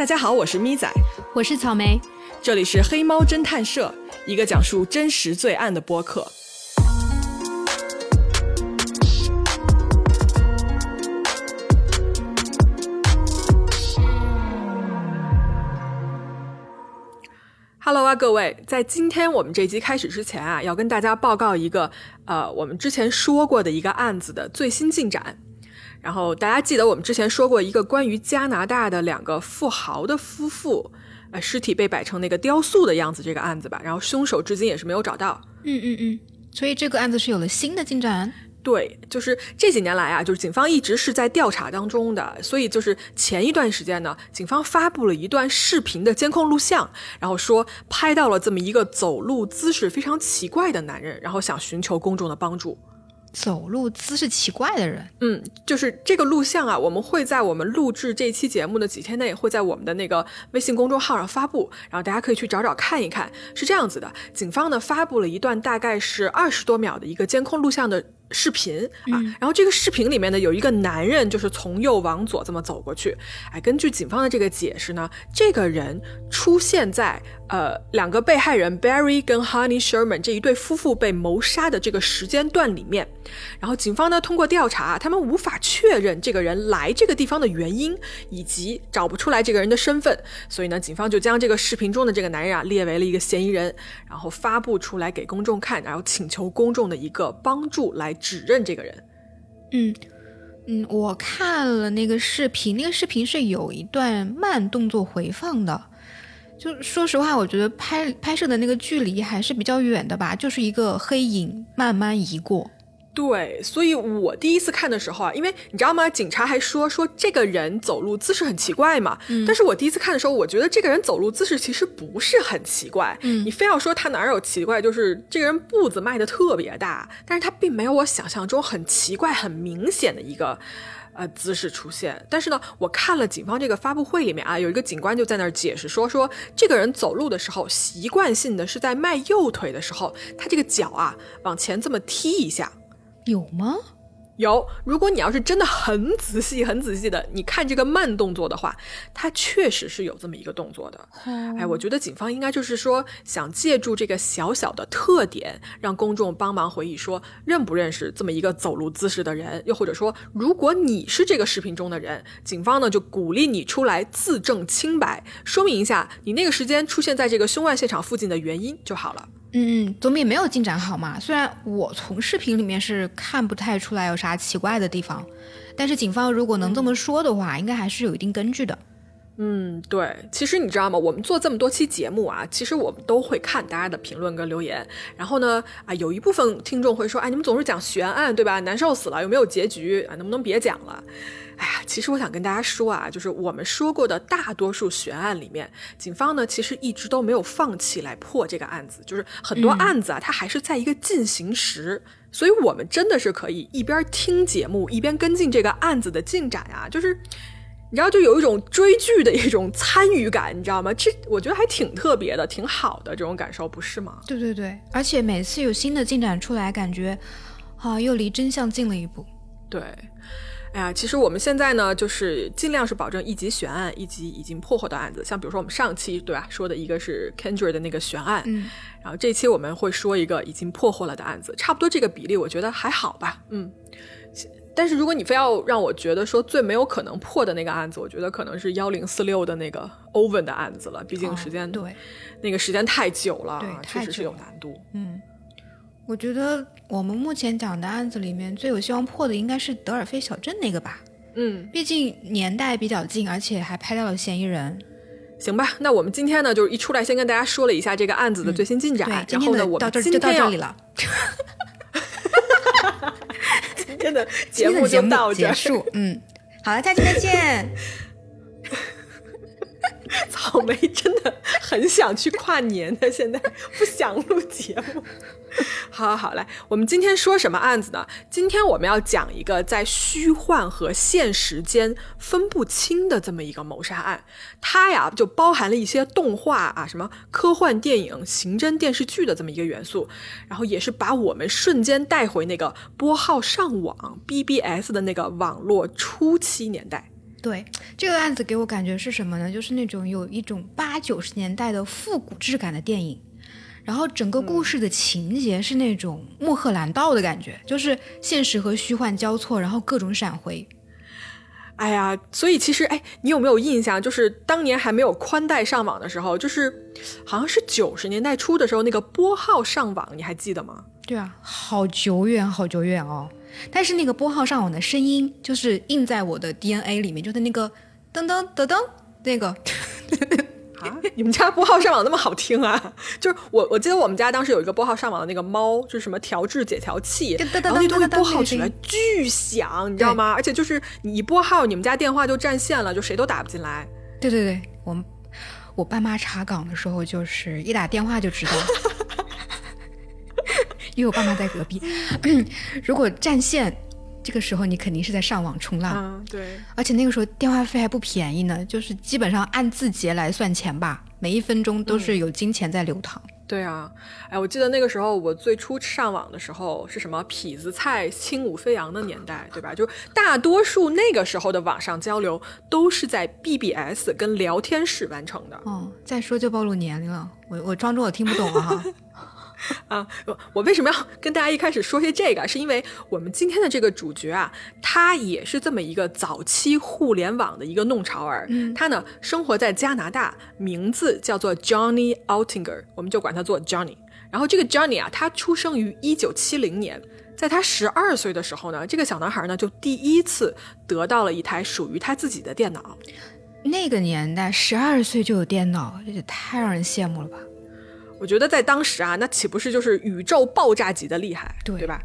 大家好，我是咪仔，我是草莓，这里是黑猫侦探社，一个讲述真实罪案的播客。Hello 啊，各位，在今天我们这集开始之前啊，要跟大家报告一个呃，我们之前说过的一个案子的最新进展。然后大家记得我们之前说过一个关于加拿大的两个富豪的夫妇，呃，尸体被摆成那个雕塑的样子这个案子吧？然后凶手至今也是没有找到。嗯嗯嗯，所以这个案子是有了新的进展。对，就是这几年来啊，就是警方一直是在调查当中的，所以就是前一段时间呢，警方发布了一段视频的监控录像，然后说拍到了这么一个走路姿势非常奇怪的男人，然后想寻求公众的帮助。走路姿势奇怪的人，嗯，就是这个录像啊，我们会在我们录制这期节目的几天内，会在我们的那个微信公众号上发布，然后大家可以去找找看一看。是这样子的，警方呢发布了一段大概是二十多秒的一个监控录像的。视频啊，然后这个视频里面呢，有一个男人就是从右往左这么走过去。哎，根据警方的这个解释呢，这个人出现在呃两个被害人 Barry 跟 Honey Sherman 这一对夫妇被谋杀的这个时间段里面。然后警方呢通过调查，他们无法确认这个人来这个地方的原因，以及找不出来这个人的身份，所以呢，警方就将这个视频中的这个男人啊列为了一个嫌疑人，然后发布出来给公众看，然后请求公众的一个帮助来。指认这个人，嗯嗯，我看了那个视频，那个视频是有一段慢动作回放的。就说实话，我觉得拍拍摄的那个距离还是比较远的吧，就是一个黑影慢慢移过。对，所以我第一次看的时候啊，因为你知道吗？警察还说说这个人走路姿势很奇怪嘛。嗯。但是我第一次看的时候，我觉得这个人走路姿势其实不是很奇怪。嗯。你非要说他哪有奇怪，就是这个人步子迈的特别大，但是他并没有我想象中很奇怪、很明显的一个呃姿势出现。但是呢，我看了警方这个发布会里面啊，有一个警官就在那儿解释说说这个人走路的时候，习惯性的是在迈右腿的时候，他这个脚啊往前这么踢一下。有吗？有。如果你要是真的很仔细、很仔细的，你看这个慢动作的话，它确实是有这么一个动作的。哎，我觉得警方应该就是说，想借助这个小小的特点，让公众帮忙回忆说，认不认识这么一个走路姿势的人，又或者说，如果你是这个视频中的人，警方呢就鼓励你出来自证清白，说明一下你那个时间出现在这个凶案现场附近的原因就好了。嗯嗯，总比没有进展好嘛。虽然我从视频里面是看不太出来有啥奇怪的地方，但是警方如果能这么说的话，应该还是有一定根据的。嗯，对。其实你知道吗？我们做这么多期节目啊，其实我们都会看大家的评论跟留言。然后呢，啊，有一部分听众会说，哎，你们总是讲悬案，对吧？难受死了，有没有结局啊？能不能别讲了？哎呀，其实我想跟大家说啊，就是我们说过的大多数悬案里面，警方呢其实一直都没有放弃来破这个案子，就是很多案子啊，它还是在一个进行时，所以我们真的是可以一边听节目一边跟进这个案子的进展啊，就是你知道，就有一种追剧的一种参与感，你知道吗？这我觉得还挺特别的，挺好的这种感受，不是吗？对对对，而且每次有新的进展出来，感觉啊又离真相近了一步。对。哎呀，其实我们现在呢，就是尽量是保证一级悬案，一级已经破获的案子。像比如说我们上期对吧，说的一个是 Kendra 的那个悬案，嗯，然后这期我们会说一个已经破获了的案子，差不多这个比例，我觉得还好吧，嗯。但是如果你非要让我觉得说最没有可能破的那个案子，我觉得可能是幺零四六的那个 Owen 的案子了，毕竟时间对，那个时间太久了，对，确实是有难度，嗯。我觉得我们目前讲的案子里面最有希望破的应该是德尔菲小镇那个吧？嗯，毕竟年代比较近，而且还拍到了嫌疑人。行吧，那我们今天呢，就是一出来先跟大家说了一下这个案子的最新进展。然后呢，我们今天到这里了。今天的节目就到结束。嗯，好了，下期再见。草莓真的很想去跨年的，现在不想录节目。好，好，好，来，我们今天说什么案子呢？今天我们要讲一个在虚幻和现实间分不清的这么一个谋杀案。它呀，就包含了一些动画啊，什么科幻电影、刑侦电视剧的这么一个元素，然后也是把我们瞬间带回那个拨号上网 BBS 的那个网络初期年代。对这个案子给我感觉是什么呢？就是那种有一种八九十年代的复古质感的电影，然后整个故事的情节是那种穆赫兰道的感觉，就是现实和虚幻交错，然后各种闪回。哎呀，所以其实，哎，你有没有印象？就是当年还没有宽带上网的时候，就是好像是九十年代初的时候，那个拨号上网，你还记得吗？对啊，好久远，好久远哦。但是那个拨号上网的声音，就是印在我的 DNA 里面，就是那个噔噔噔噔那个。啊！你们家拨号上网那么好听啊？就是我，我记得我们家当时有一个拨号上网的那个猫，就是什么调制解调器，然后那东西拨号起来巨响，你知道吗？而且就是你一拨号，你们家电话就占线了，就谁都打不进来。对对对，我们我爸妈查岗的时候，就是一打电话就知道，因为我爸妈在隔壁。如果占线。这个时候你肯定是在上网冲浪，对，而且那个时候电话费还不便宜呢，就是基本上按字节来算钱吧，每一分钟都是有金钱在流淌。对啊，哎，我记得那个时候我最初上网的时候是什么痞子蔡轻舞飞扬的年代，对吧？就大多数那个时候的网上交流都是在 BBS 跟聊天室完成的。哦，再说就暴露年龄了，我我装作我听不懂了哈。啊，我为什么要跟大家一开始说些这个？是因为我们今天的这个主角啊，他也是这么一个早期互联网的一个弄潮儿。嗯他呢生活在加拿大，名字叫做 Johnny Altinger，我们就管他做 Johnny。然后这个 Johnny 啊，他出生于一九七零年，在他十二岁的时候呢，这个小男孩呢就第一次得到了一台属于他自己的电脑。那个年代，十二岁就有电脑，这也太让人羡慕了吧！我觉得在当时啊，那岂不是就是宇宙爆炸级的厉害，对对吧？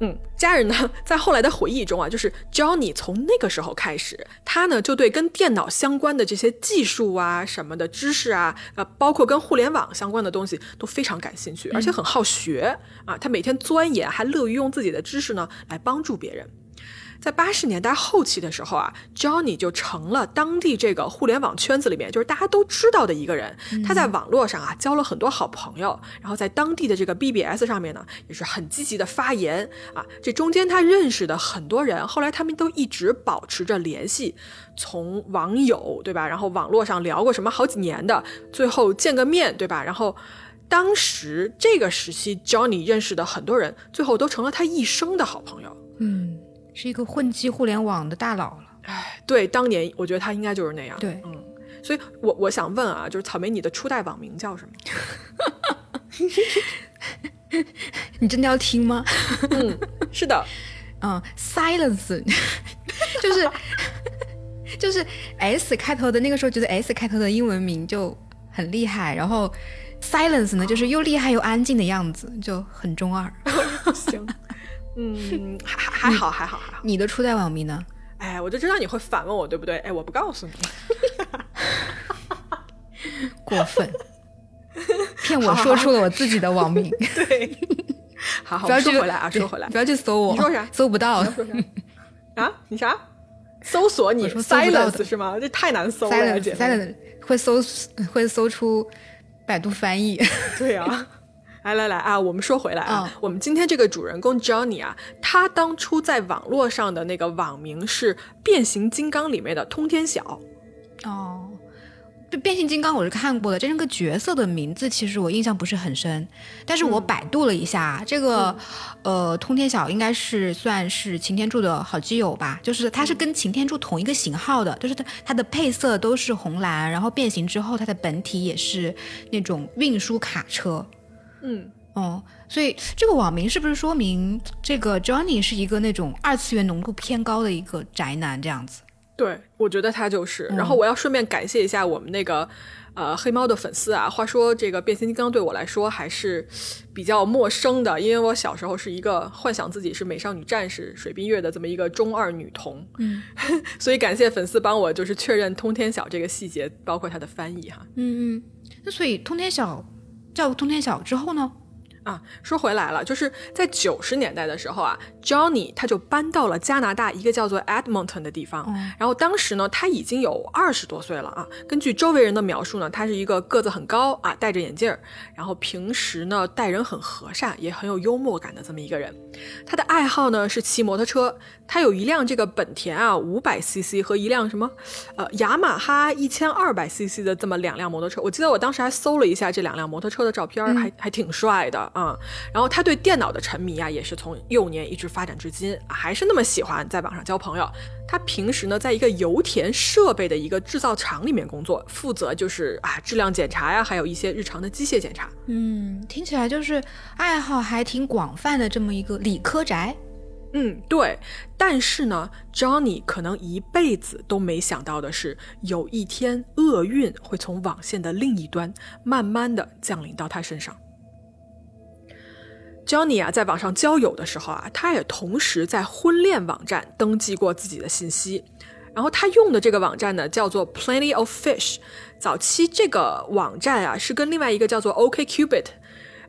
嗯，家人呢，在后来的回忆中啊，就是 Johnny 从那个时候开始，他呢就对跟电脑相关的这些技术啊、什么的知识啊，呃，包括跟互联网相关的东西都非常感兴趣，而且很好学啊。他每天钻研，还乐于用自己的知识呢来帮助别人。在八十年代后期的时候啊，Johnny 就成了当地这个互联网圈子里面就是大家都知道的一个人。他在网络上啊交了很多好朋友，然后在当地的这个 BBS 上面呢也是很积极的发言啊。这中间他认识的很多人，后来他们都一直保持着联系，从网友对吧，然后网络上聊过什么好几年的，最后见个面对吧，然后当时这个时期 Johnny 认识的很多人，最后都成了他一生的好朋友。嗯。是一个混迹互联网的大佬了，哎，对，当年我觉得他应该就是那样，对，嗯，所以我我想问啊，就是草莓，你的初代网名叫什么？你真的要听吗？嗯，是的，嗯，Silence，就是就是 S 开头的那个时候，觉得 S 开头的英文名就很厉害，然后 Silence 呢，就是又厉害又安静的样子，就很中二。行。嗯，还还好，还好，还好。你的初代网名呢？哎，我就知道你会反问我，对不对？哎，我不告诉你。过分，骗我说出了我自己的网名。对，好好，不要说回来啊，说回来，不要去搜我。你说啥？搜不到。啊？你啥？搜索你？Silence 是吗？这太难搜了，Silence 会搜会搜出百度翻译。对呀。来来来啊，我们说回来啊，我们今天这个主人公 Johnny 啊，他当初在网络上的那个网名是《变形金刚》里面的通天晓。哦，就变形金刚我是看过的，这个角色的名字其实我印象不是很深，但是我百度了一下，这个呃通天晓应该是算是擎天柱的好基友吧，就是他是跟擎天柱同一个型号的，就是它它的配色都是红蓝，然后变形之后它的本体也是那种运输卡车。嗯哦，所以这个网名是不是说明这个 Johnny 是一个那种二次元浓度偏高的一个宅男这样子？对，我觉得他就是。然后我要顺便感谢一下我们那个呃黑猫的粉丝啊。话说这个变形金刚对我来说还是比较陌生的，因为我小时候是一个幻想自己是美少女战士水冰月的这么一个中二女童。嗯，所以感谢粉丝帮我就是确认通天晓这个细节，包括它的翻译哈。嗯嗯，那所以通天晓。叫通天晓之后呢？啊，说回来了，就是在九十年代的时候啊 Johnny 他就搬到了加拿大一个叫做 Edmonton 的地方。然后当时呢，他已经有二十多岁了啊。根据周围人的描述呢，他是一个个子很高啊，戴着眼镜儿，然后平时呢待人很和善，也很有幽默感的这么一个人。他的爱好呢是骑摩托车，他有一辆这个本田啊五百 CC 和一辆什么呃雅马哈一千二百 CC 的这么两辆摩托车。我记得我当时还搜了一下这两辆摩托车的照片，还还挺帅的啊。然后他对电脑的沉迷啊，也是从幼年一直发展至今，还是那么喜欢在网上交朋友。他平时呢，在一个油田设备的一个制造厂里面工作，负责就是啊质量检查呀，还有一些日常的机械检查。嗯，听起来就是爱好还挺广泛的这么一个理科宅。嗯，对。但是呢，Johnny 可能一辈子都没想到的是，有一天厄运会从网线的另一端慢慢的降临到他身上。Johnny 啊，在网上交友的时候啊，他也同时在婚恋网站登记过自己的信息。然后他用的这个网站呢，叫做 Plenty of Fish。早期这个网站啊，是跟另外一个叫做 OKCupid。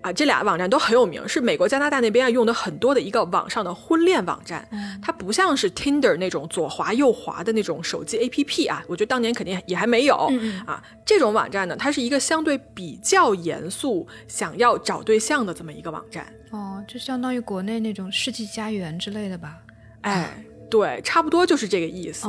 啊，这俩网站都很有名，是美国、加拿大那边啊用的很多的一个网上的婚恋网站。它不像是 Tinder 那种左滑右滑的那种手机 APP 啊，我觉得当年肯定也还没有啊。这种网站呢，它是一个相对比较严肃，想要找对象的这么一个网站。哦，就相当于国内那种世纪佳缘之类的吧？哎，对，差不多就是这个意思。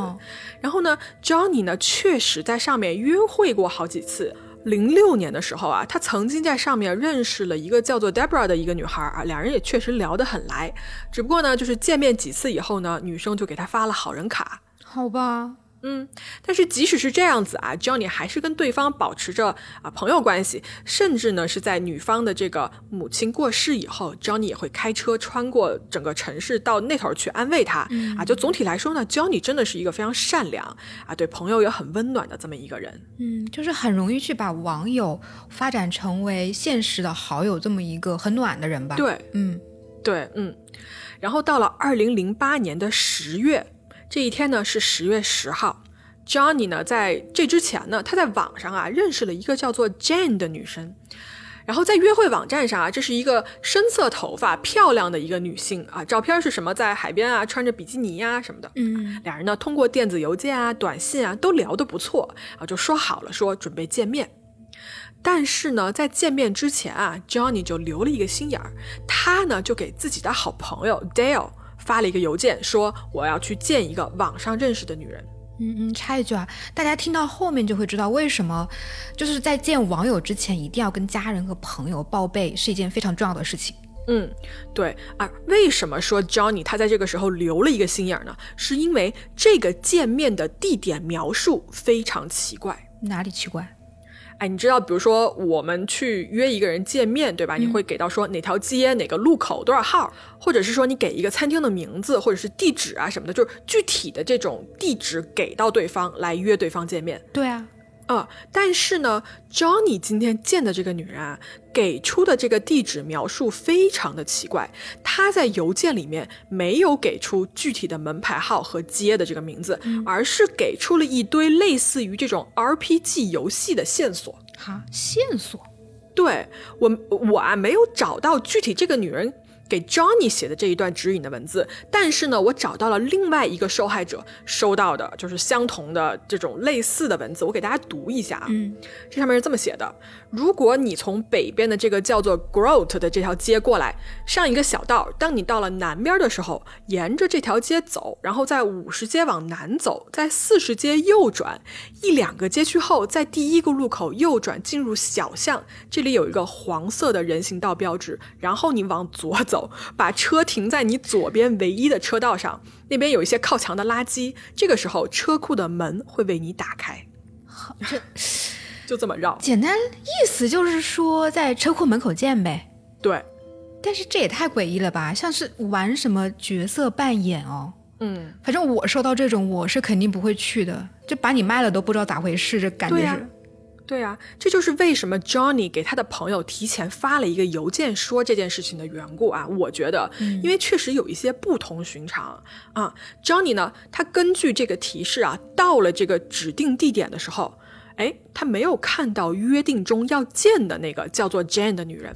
然后呢，Johnny 呢，确实在上面约会过好几次。零六年的时候啊，他曾经在上面认识了一个叫做 Debra 的一个女孩啊，两人也确实聊得很来。只不过呢，就是见面几次以后呢，女生就给他发了好人卡。好吧。嗯，但是即使是这样子啊，Johnny 还是跟对方保持着啊朋友关系，甚至呢是在女方的这个母亲过世以后，Johnny 也会开车穿过整个城市到那头去安慰她啊。就总体来说呢，Johnny 真的是一个非常善良啊，对朋友也很温暖的这么一个人。嗯，就是很容易去把网友发展成为现实的好友这么一个很暖的人吧？对，嗯，对，嗯。然后到了二零零八年的十月。这一天呢是十月十号，Johnny 呢在这之前呢，他在网上啊认识了一个叫做 Jane 的女生，然后在约会网站上啊，这是一个深色头发、漂亮的一个女性啊，照片是什么在海边啊穿着比基尼呀什么的，嗯，俩人呢通过电子邮件啊、短信啊都聊得不错啊，就说好了说准备见面，但是呢在见面之前啊，Johnny 就留了一个心眼儿，他呢就给自己的好朋友 Dale。发了一个邮件说我要去见一个网上认识的女人。嗯嗯，插一句啊，大家听到后面就会知道为什么，就是在见网友之前一定要跟家人和朋友报备，是一件非常重要的事情。嗯，对啊，为什么说 Johnny 他在这个时候留了一个心眼呢？是因为这个见面的地点描述非常奇怪。哪里奇怪？哎，你知道，比如说我们去约一个人见面，对吧？你会给到说哪条街、哪个路口、多少号，或者是说你给一个餐厅的名字或者是地址啊什么的，就是具体的这种地址给到对方来约对方见面。对啊。啊，但是呢，Johnny 今天见的这个女人啊，给出的这个地址描述非常的奇怪。她在邮件里面没有给出具体的门牌号和街的这个名字，而是给出了一堆类似于这种 RPG 游戏的线索。哈，线索？对我，我啊没有找到具体这个女人。给 Johnny 写的这一段指引的文字，但是呢，我找到了另外一个受害者收到的，就是相同的这种类似的文字，我给大家读一下啊。嗯，这上面是这么写的：如果你从北边的这个叫做 Groat 的这条街过来，上一个小道，当你到了南边的时候，沿着这条街走，然后在五十街往南走，在四十街右转，一两个街区后，在第一个路口右转进入小巷，这里有一个黄色的人行道标志，然后你往左走。把车停在你左边唯一的车道上，那边有一些靠墙的垃圾。这个时候，车库的门会为你打开。好，这就这么绕。简单意思就是说，在车库门口见呗。对。但是这也太诡异了吧？像是玩什么角色扮演哦。嗯。反正我收到这种，我是肯定不会去的。就把你卖了都不知道咋回事，这感觉是。对啊，这就是为什么 Johnny 给他的朋友提前发了一个邮件说这件事情的缘故啊。我觉得，因为确实有一些不同寻常啊。Johnny 呢，他根据这个提示啊，到了这个指定地点的时候，哎，他没有看到约定中要见的那个叫做 Jane 的女人。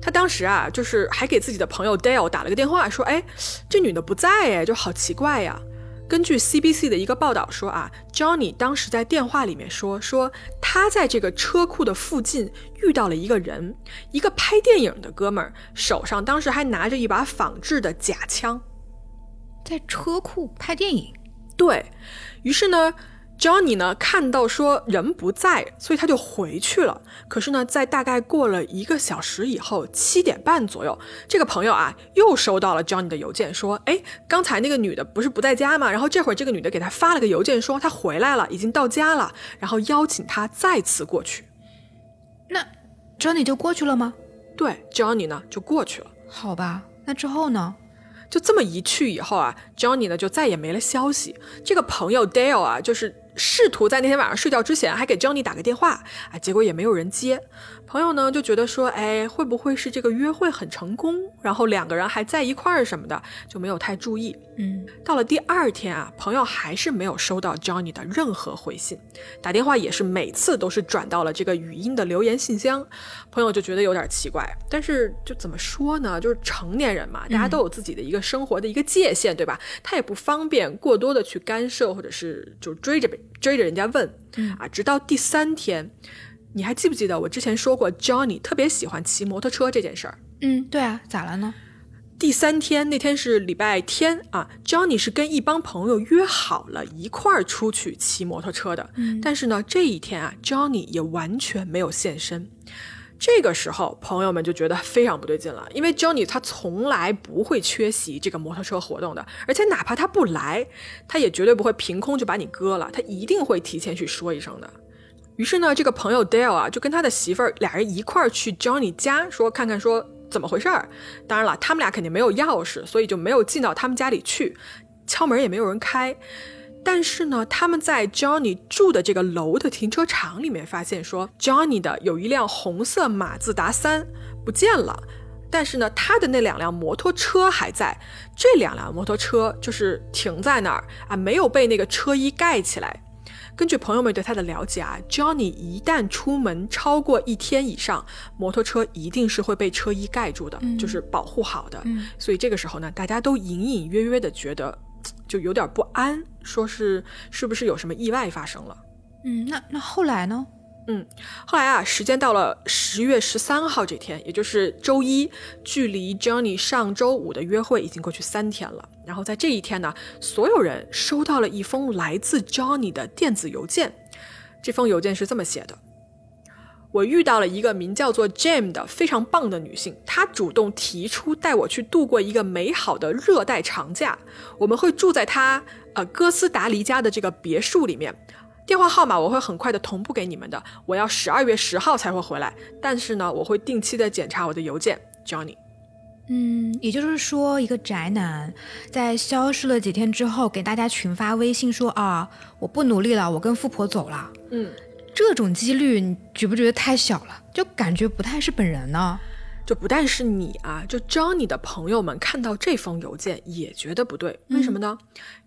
他当时啊，就是还给自己的朋友 Dale 打了个电话，说：“哎，这女的不在，哎，就好奇怪呀。”根据 CBC 的一个报道说啊，Johnny 当时在电话里面说，说他在这个车库的附近遇到了一个人，一个拍电影的哥们儿，手上当时还拿着一把仿制的假枪，在车库拍电影。对于是呢。Johnny 呢，看到说人不在，所以他就回去了。可是呢，在大概过了一个小时以后，七点半左右，这个朋友啊，又收到了 Johnny 的邮件，说：“哎，刚才那个女的不是不在家吗？然后这会儿这个女的给他发了个邮件，说她回来了，已经到家了，然后邀请他再次过去。那 Johnny 就过去了吗？对，Johnny 呢就过去了。好吧，那之后呢？就这么一去以后啊，Johnny 呢就再也没了消息。这个朋友 Dale 啊，就是。试图在那天晚上睡觉之前还给 Johnny 打个电话，啊，结果也没有人接。朋友呢就觉得说，哎，会不会是这个约会很成功，然后两个人还在一块儿什么的，就没有太注意。嗯，到了第二天啊，朋友还是没有收到 Johnny 的任何回信，打电话也是每次都是转到了这个语音的留言信箱。朋友就觉得有点奇怪，但是就怎么说呢？就是成年人嘛，大家都有自己的一个生活的一个界限，对吧？他也不方便过多的去干涉，或者是就追着追着人家问。啊，直到第三天。你还记不记得我之前说过，Johnny 特别喜欢骑摩托车这件事儿？嗯，对啊，咋了呢？第三天那天是礼拜天啊，Johnny 是跟一帮朋友约好了一块儿出去骑摩托车的。嗯，但是呢，这一天啊，Johnny 也完全没有现身。这个时候，朋友们就觉得非常不对劲了，因为 Johnny 他从来不会缺席这个摩托车活动的，而且哪怕他不来，他也绝对不会凭空就把你割了，他一定会提前去说一声的。于是呢，这个朋友 Dale 啊，就跟他的媳妇儿俩人一块儿去 Johnny 家，说看看说怎么回事儿。当然了，他们俩肯定没有钥匙，所以就没有进到他们家里去，敲门也没有人开。但是呢，他们在 Johnny 住的这个楼的停车场里面发现，说 Johnny 的有一辆红色马自达三不见了，但是呢，他的那两辆摩托车还在。这两辆摩托车就是停在那儿啊，没有被那个车衣盖起来。根据朋友们对他的了解啊，Johnny 一旦出门超过一天以上，摩托车一定是会被车衣盖住的，就是保护好的。所以这个时候呢，大家都隐隐约约的觉得就有点不安，说是是不是有什么意外发生了？嗯，那那后来呢？嗯，后来啊，时间到了十月十三号这天，也就是周一，距离 Johnny 上周五的约会已经过去三天了。然后在这一天呢，所有人收到了一封来自 Johnny 的电子邮件。这封邮件是这么写的：我遇到了一个名叫做 Jam 的非常棒的女性，她主动提出带我去度过一个美好的热带长假。我们会住在她呃哥斯达黎加的这个别墅里面。电话号码我会很快的同步给你们的。我要十二月十号才会回来，但是呢，我会定期的检查我的邮件，Johnny。嗯，也就是说，一个宅男在消失了几天之后，给大家群发微信说啊，我不努力了，我跟富婆走了。嗯，这种几率你觉不觉得太小了？就感觉不太是本人呢。就不但是你啊，就 Johnny 的朋友们看到这封邮件也觉得不对，为什么呢？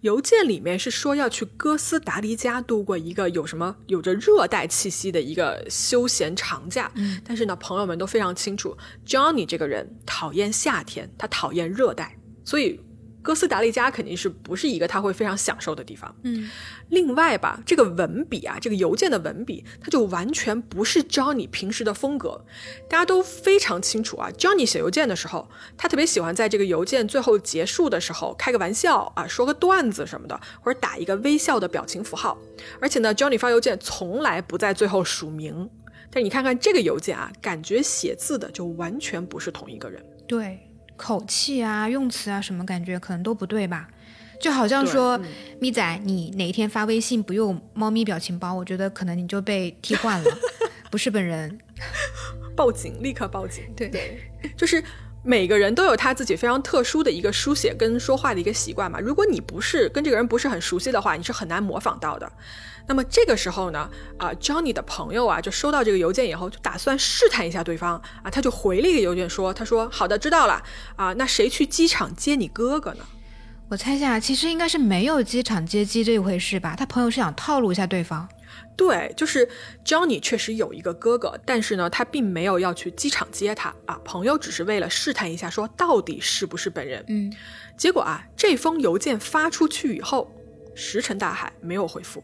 邮件里面是说要去哥斯达黎加度过一个有什么有着热带气息的一个休闲长假，但是呢，朋友们都非常清楚，Johnny 这个人讨厌夏天，他讨厌热带，所以。哥斯达黎加肯定是不是一个他会非常享受的地方。嗯，另外吧，这个文笔啊，这个邮件的文笔，它就完全不是 Johnny 平时的风格。大家都非常清楚啊，Johnny 写邮件的时候，他特别喜欢在这个邮件最后结束的时候开个玩笑啊，说个段子什么的，或者打一个微笑的表情符号。而且呢，Johnny 发邮件从来不在最后署名。但你看看这个邮件啊，感觉写字的就完全不是同一个人。对。口气啊，用词啊，什么感觉可能都不对吧？就好像说，咪仔，你哪一天发微信不用猫咪表情包，我觉得可能你就被替换了，不是本人，报警，立刻报警。对对，就是每个人都有他自己非常特殊的一个书写跟说话的一个习惯嘛。如果你不是跟这个人不是很熟悉的话，你是很难模仿到的。那么这个时候呢，啊，Johnny 的朋友啊，就收到这个邮件以后，就打算试探一下对方啊，他就回了一个邮件说，他说好的，知道了啊，那谁去机场接你哥哥呢？我猜下，其实应该是没有机场接机这一回事吧？他朋友是想套路一下对方。对，就是 Johnny 确实有一个哥哥，但是呢，他并没有要去机场接他啊。朋友只是为了试探一下，说到底是不是本人。嗯，结果啊，这封邮件发出去以后，石沉大海，没有回复。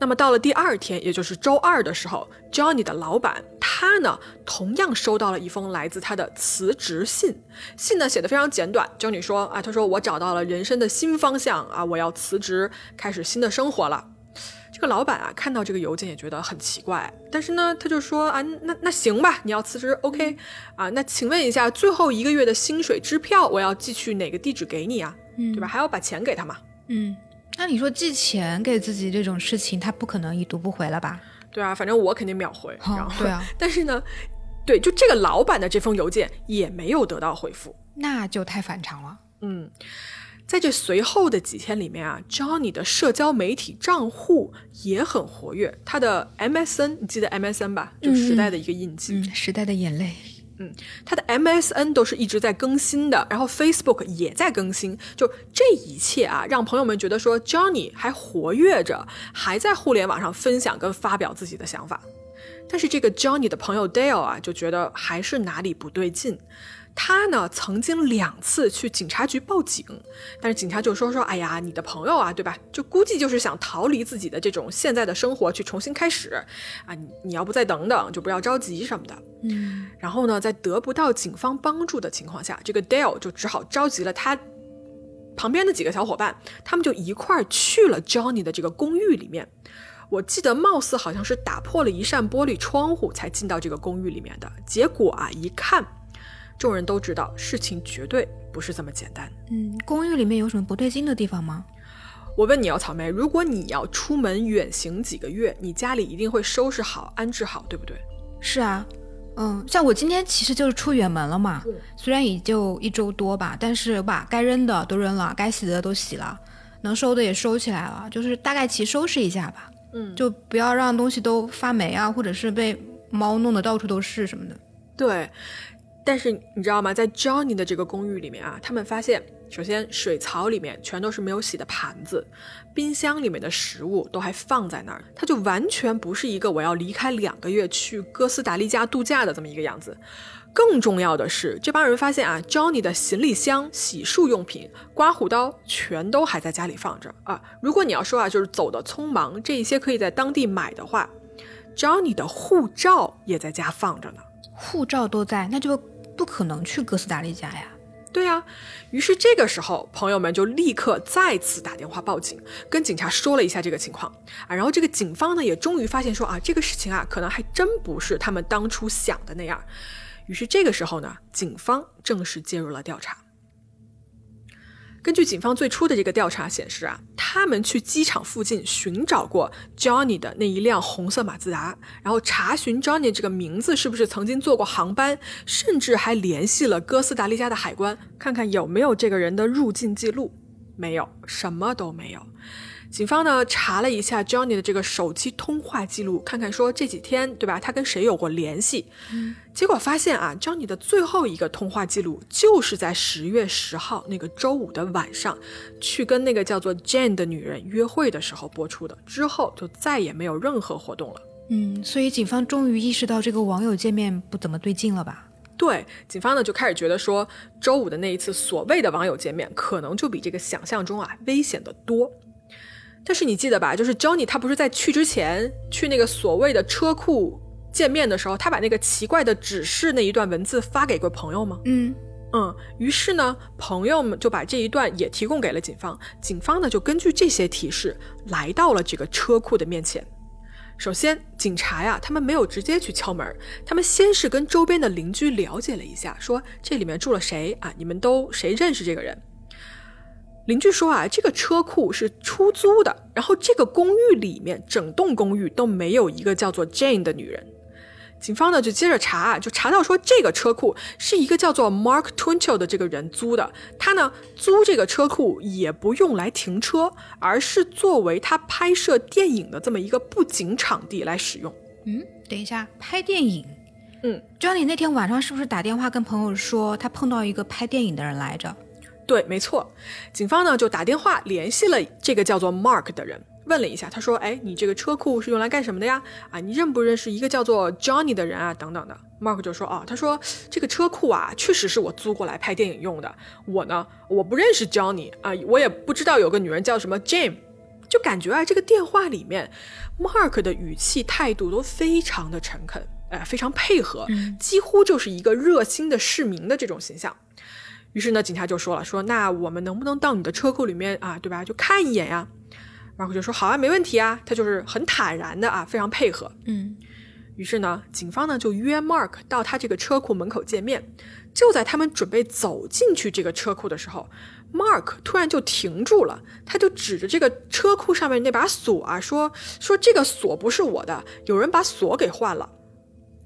那么到了第二天，也就是周二的时候，Johnny 的老板他呢，同样收到了一封来自他的辞职信。信呢写的非常简短，Johnny 说啊，他说我找到了人生的新方向啊，我要辞职，开始新的生活了。这个老板啊，看到这个邮件也觉得很奇怪，但是呢，他就说啊，那那行吧，你要辞职，OK 啊，那请问一下，最后一个月的薪水支票我要寄去哪个地址给你啊？嗯对吧？还要把钱给他嘛？嗯。那你说寄钱给自己这种事情，他不可能已读不回了吧？对啊，反正我肯定秒回。然后对啊，但是呢，对，就这个老板的这封邮件也没有得到回复，那就太反常了。嗯，在这随后的几天里面啊，Johnny 的社交媒体账户也很活跃，他的 MSN，你记得 MSN 吧？就时代的一个印记，时代的眼泪。嗯，他的 MSN 都是一直在更新的，然后 Facebook 也在更新，就这一切啊，让朋友们觉得说 Johnny 还活跃着，还在互联网上分享跟发表自己的想法。但是这个 Johnny 的朋友 Dale 啊，就觉得还是哪里不对劲。他呢曾经两次去警察局报警，但是警察就说说，哎呀，你的朋友啊，对吧？就估计就是想逃离自己的这种现在的生活，去重新开始啊。你你要不再等等，就不要着急什么的。嗯。然后呢，在得不到警方帮助的情况下，这个 Dale 就只好召集了他旁边的几个小伙伴，他们就一块儿去了 Johnny 的这个公寓里面。我记得貌似好像是打破了一扇玻璃窗户才进到这个公寓里面的。结果啊，一看。众人都知道，事情绝对不是这么简单。嗯，公寓里面有什么不对劲的地方吗？我问你哦草莓，如果你要出门远行几个月，你家里一定会收拾好、安置好，对不对？是啊，嗯，像我今天其实就是出远门了嘛。虽然也就一周多吧，但是把该扔的都扔了，该洗的都洗了，能收的也收起来了，就是大概齐收拾一下吧。嗯，就不要让东西都发霉啊，或者是被猫弄得到处都是什么的。对。但是你知道吗？在 Johnny 的这个公寓里面啊，他们发现，首先水槽里面全都是没有洗的盘子，冰箱里面的食物都还放在那儿，它就完全不是一个我要离开两个月去哥斯达黎加度假的这么一个样子。更重要的是，这帮人发现啊，Johnny 的行李箱、洗漱用品、刮胡刀全都还在家里放着啊。如果你要说啊，就是走的匆忙，这一些可以在当地买的话，Johnny 的护照也在家放着呢。护照都在，那就。不可能去哥斯达黎加呀！对呀，于是这个时候，朋友们就立刻再次打电话报警，跟警察说了一下这个情况啊。然后这个警方呢，也终于发现说啊，这个事情啊，可能还真不是他们当初想的那样。于是这个时候呢，警方正式介入了调查。根据警方最初的这个调查显示啊，他们去机场附近寻找过 Johnny 的那一辆红色马自达，然后查询 Johnny 这个名字是不是曾经坐过航班，甚至还联系了哥斯达黎加的海关，看看有没有这个人的入境记录。没有，什么都没有。警方呢查了一下 Johnny 的这个手机通话记录，看看说这几天对吧，他跟谁有过联系？嗯，结果发现啊，Johnny 的最后一个通话记录就是在十月十号那个周五的晚上，去跟那个叫做 Jane 的女人约会的时候播出的，之后就再也没有任何活动了。嗯，所以警方终于意识到这个网友见面不怎么对劲了吧？对，警方呢就开始觉得说，周五的那一次所谓的网友见面，可能就比这个想象中啊危险的多。但是你记得吧？就是 Johnny 他不是在去之前去那个所谓的车库见面的时候，他把那个奇怪的指示那一段文字发给过朋友吗？嗯嗯。于是呢，朋友们就把这一段也提供给了警方。警方呢就根据这些提示来到了这个车库的面前。首先，警察呀，他们没有直接去敲门，他们先是跟周边的邻居了解了一下，说这里面住了谁啊？你们都谁认识这个人？邻居说啊，这个车库是出租的，然后这个公寓里面整栋公寓都没有一个叫做 Jane 的女人。警方呢就接着查啊，就查到说这个车库是一个叫做 Mark Twinchell 的这个人租的。他呢租这个车库也不用来停车，而是作为他拍摄电影的这么一个布景场地来使用。嗯，等一下，拍电影？嗯，Johnny 那天晚上是不是打电话跟朋友说他碰到一个拍电影的人来着？对，没错，警方呢就打电话联系了这个叫做 Mark 的人。问了一下，他说：“哎，你这个车库是用来干什么的呀？啊，你认不认识一个叫做 Johnny 的人啊？等等的。”Mark 就说：“哦，他说这个车库啊，确实是我租过来拍电影用的。我呢，我不认识 Johnny 啊，我也不知道有个女人叫什么 Jane。就感觉啊，这个电话里面，Mark 的语气态度都非常的诚恳，哎，非常配合，几乎就是一个热心的市民的这种形象。于是呢，警察就说了：说那我们能不能到你的车库里面啊？对吧？就看一眼呀。”马克就说：“好啊，没问题啊。”他就是很坦然的啊，非常配合。嗯，于是呢，警方呢就约 Mark 到他这个车库门口见面。就在他们准备走进去这个车库的时候，Mark 突然就停住了，他就指着这个车库上面那把锁啊，说：“说这个锁不是我的，有人把锁给换了。”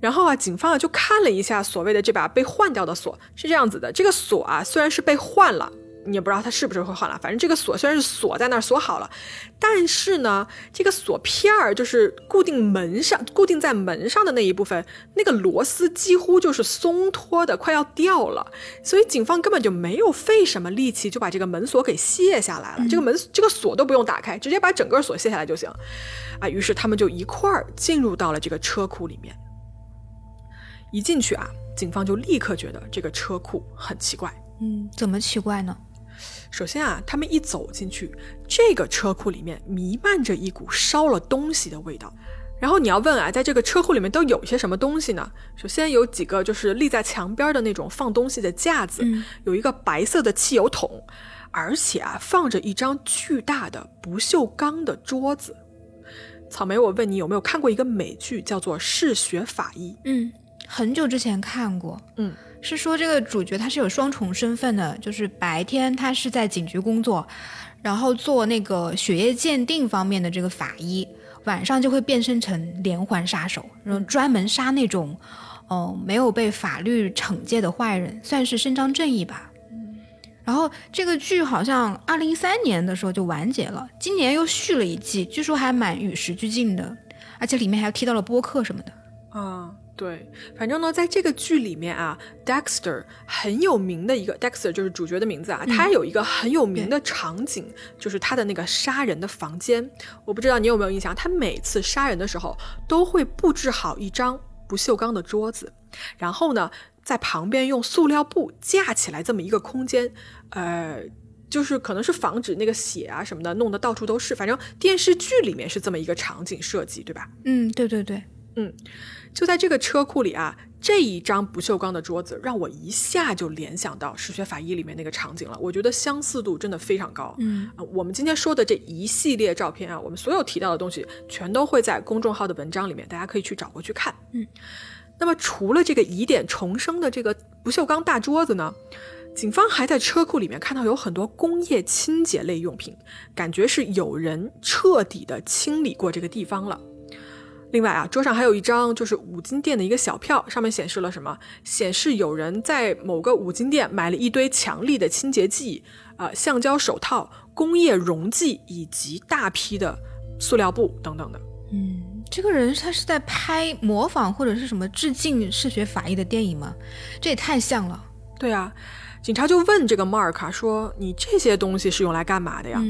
然后啊，警方啊就看了一下所谓的这把被换掉的锁，是这样子的：这个锁啊虽然是被换了。你也不知道它是不是会换了，反正这个锁虽然是锁在那儿锁好了，但是呢，这个锁片儿就是固定门上、固定在门上的那一部分，那个螺丝几乎就是松脱的，快要掉了。所以警方根本就没有费什么力气就把这个门锁给卸下来了，这个门这个锁都不用打开，直接把整个锁卸下来就行。啊，于是他们就一块儿进入到了这个车库里面。一进去啊，警方就立刻觉得这个车库很奇怪。嗯，怎么奇怪呢？首先啊，他们一走进去，这个车库里面弥漫着一股烧了东西的味道。然后你要问啊，在这个车库里面都有些什么东西呢？首先有几个就是立在墙边的那种放东西的架子，有一个白色的汽油桶，而且啊放着一张巨大的不锈钢的桌子。草莓，我问你有没有看过一个美剧叫做《嗜血法医》？嗯，很久之前看过。嗯。是说这个主角他是有双重身份的，就是白天他是在警局工作，然后做那个血液鉴定方面的这个法医，晚上就会变身成连环杀手，然后专门杀那种，嗯，没有被法律惩戒的坏人，算是伸张正义吧。然后这个剧好像二零一三年的时候就完结了，今年又续了一季，据说还蛮与时俱进的，而且里面还提到了播客什么的。啊。对，反正呢，在这个剧里面啊，Dexter 很有名的一个 Dexter 就是主角的名字啊，他有一个很有名的场景，就是他的那个杀人的房间。我不知道你有没有印象，他每次杀人的时候都会布置好一张不锈钢的桌子，然后呢，在旁边用塑料布架起来这么一个空间，呃，就是可能是防止那个血啊什么的弄得到处都是。反正电视剧里面是这么一个场景设计，对吧？嗯，对对对，嗯。就在这个车库里啊，这一张不锈钢的桌子让我一下就联想到《嗜血法医》里面那个场景了。我觉得相似度真的非常高。嗯，我们今天说的这一系列照片啊，我们所有提到的东西全都会在公众号的文章里面，大家可以去找过去看。嗯，那么除了这个疑点重生的这个不锈钢大桌子呢，警方还在车库里面看到有很多工业清洁类用品，感觉是有人彻底的清理过这个地方了。另外啊，桌上还有一张就是五金店的一个小票，上面显示了什么？显示有人在某个五金店买了一堆强力的清洁剂，啊，橡胶手套、工业溶剂以及大批的塑料布等等的。嗯，这个人他是在拍模仿或者是什么致敬视觉法医的电影吗？这也太像了。对啊，警察就问这个 Mark 说：“你这些东西是用来干嘛的呀？”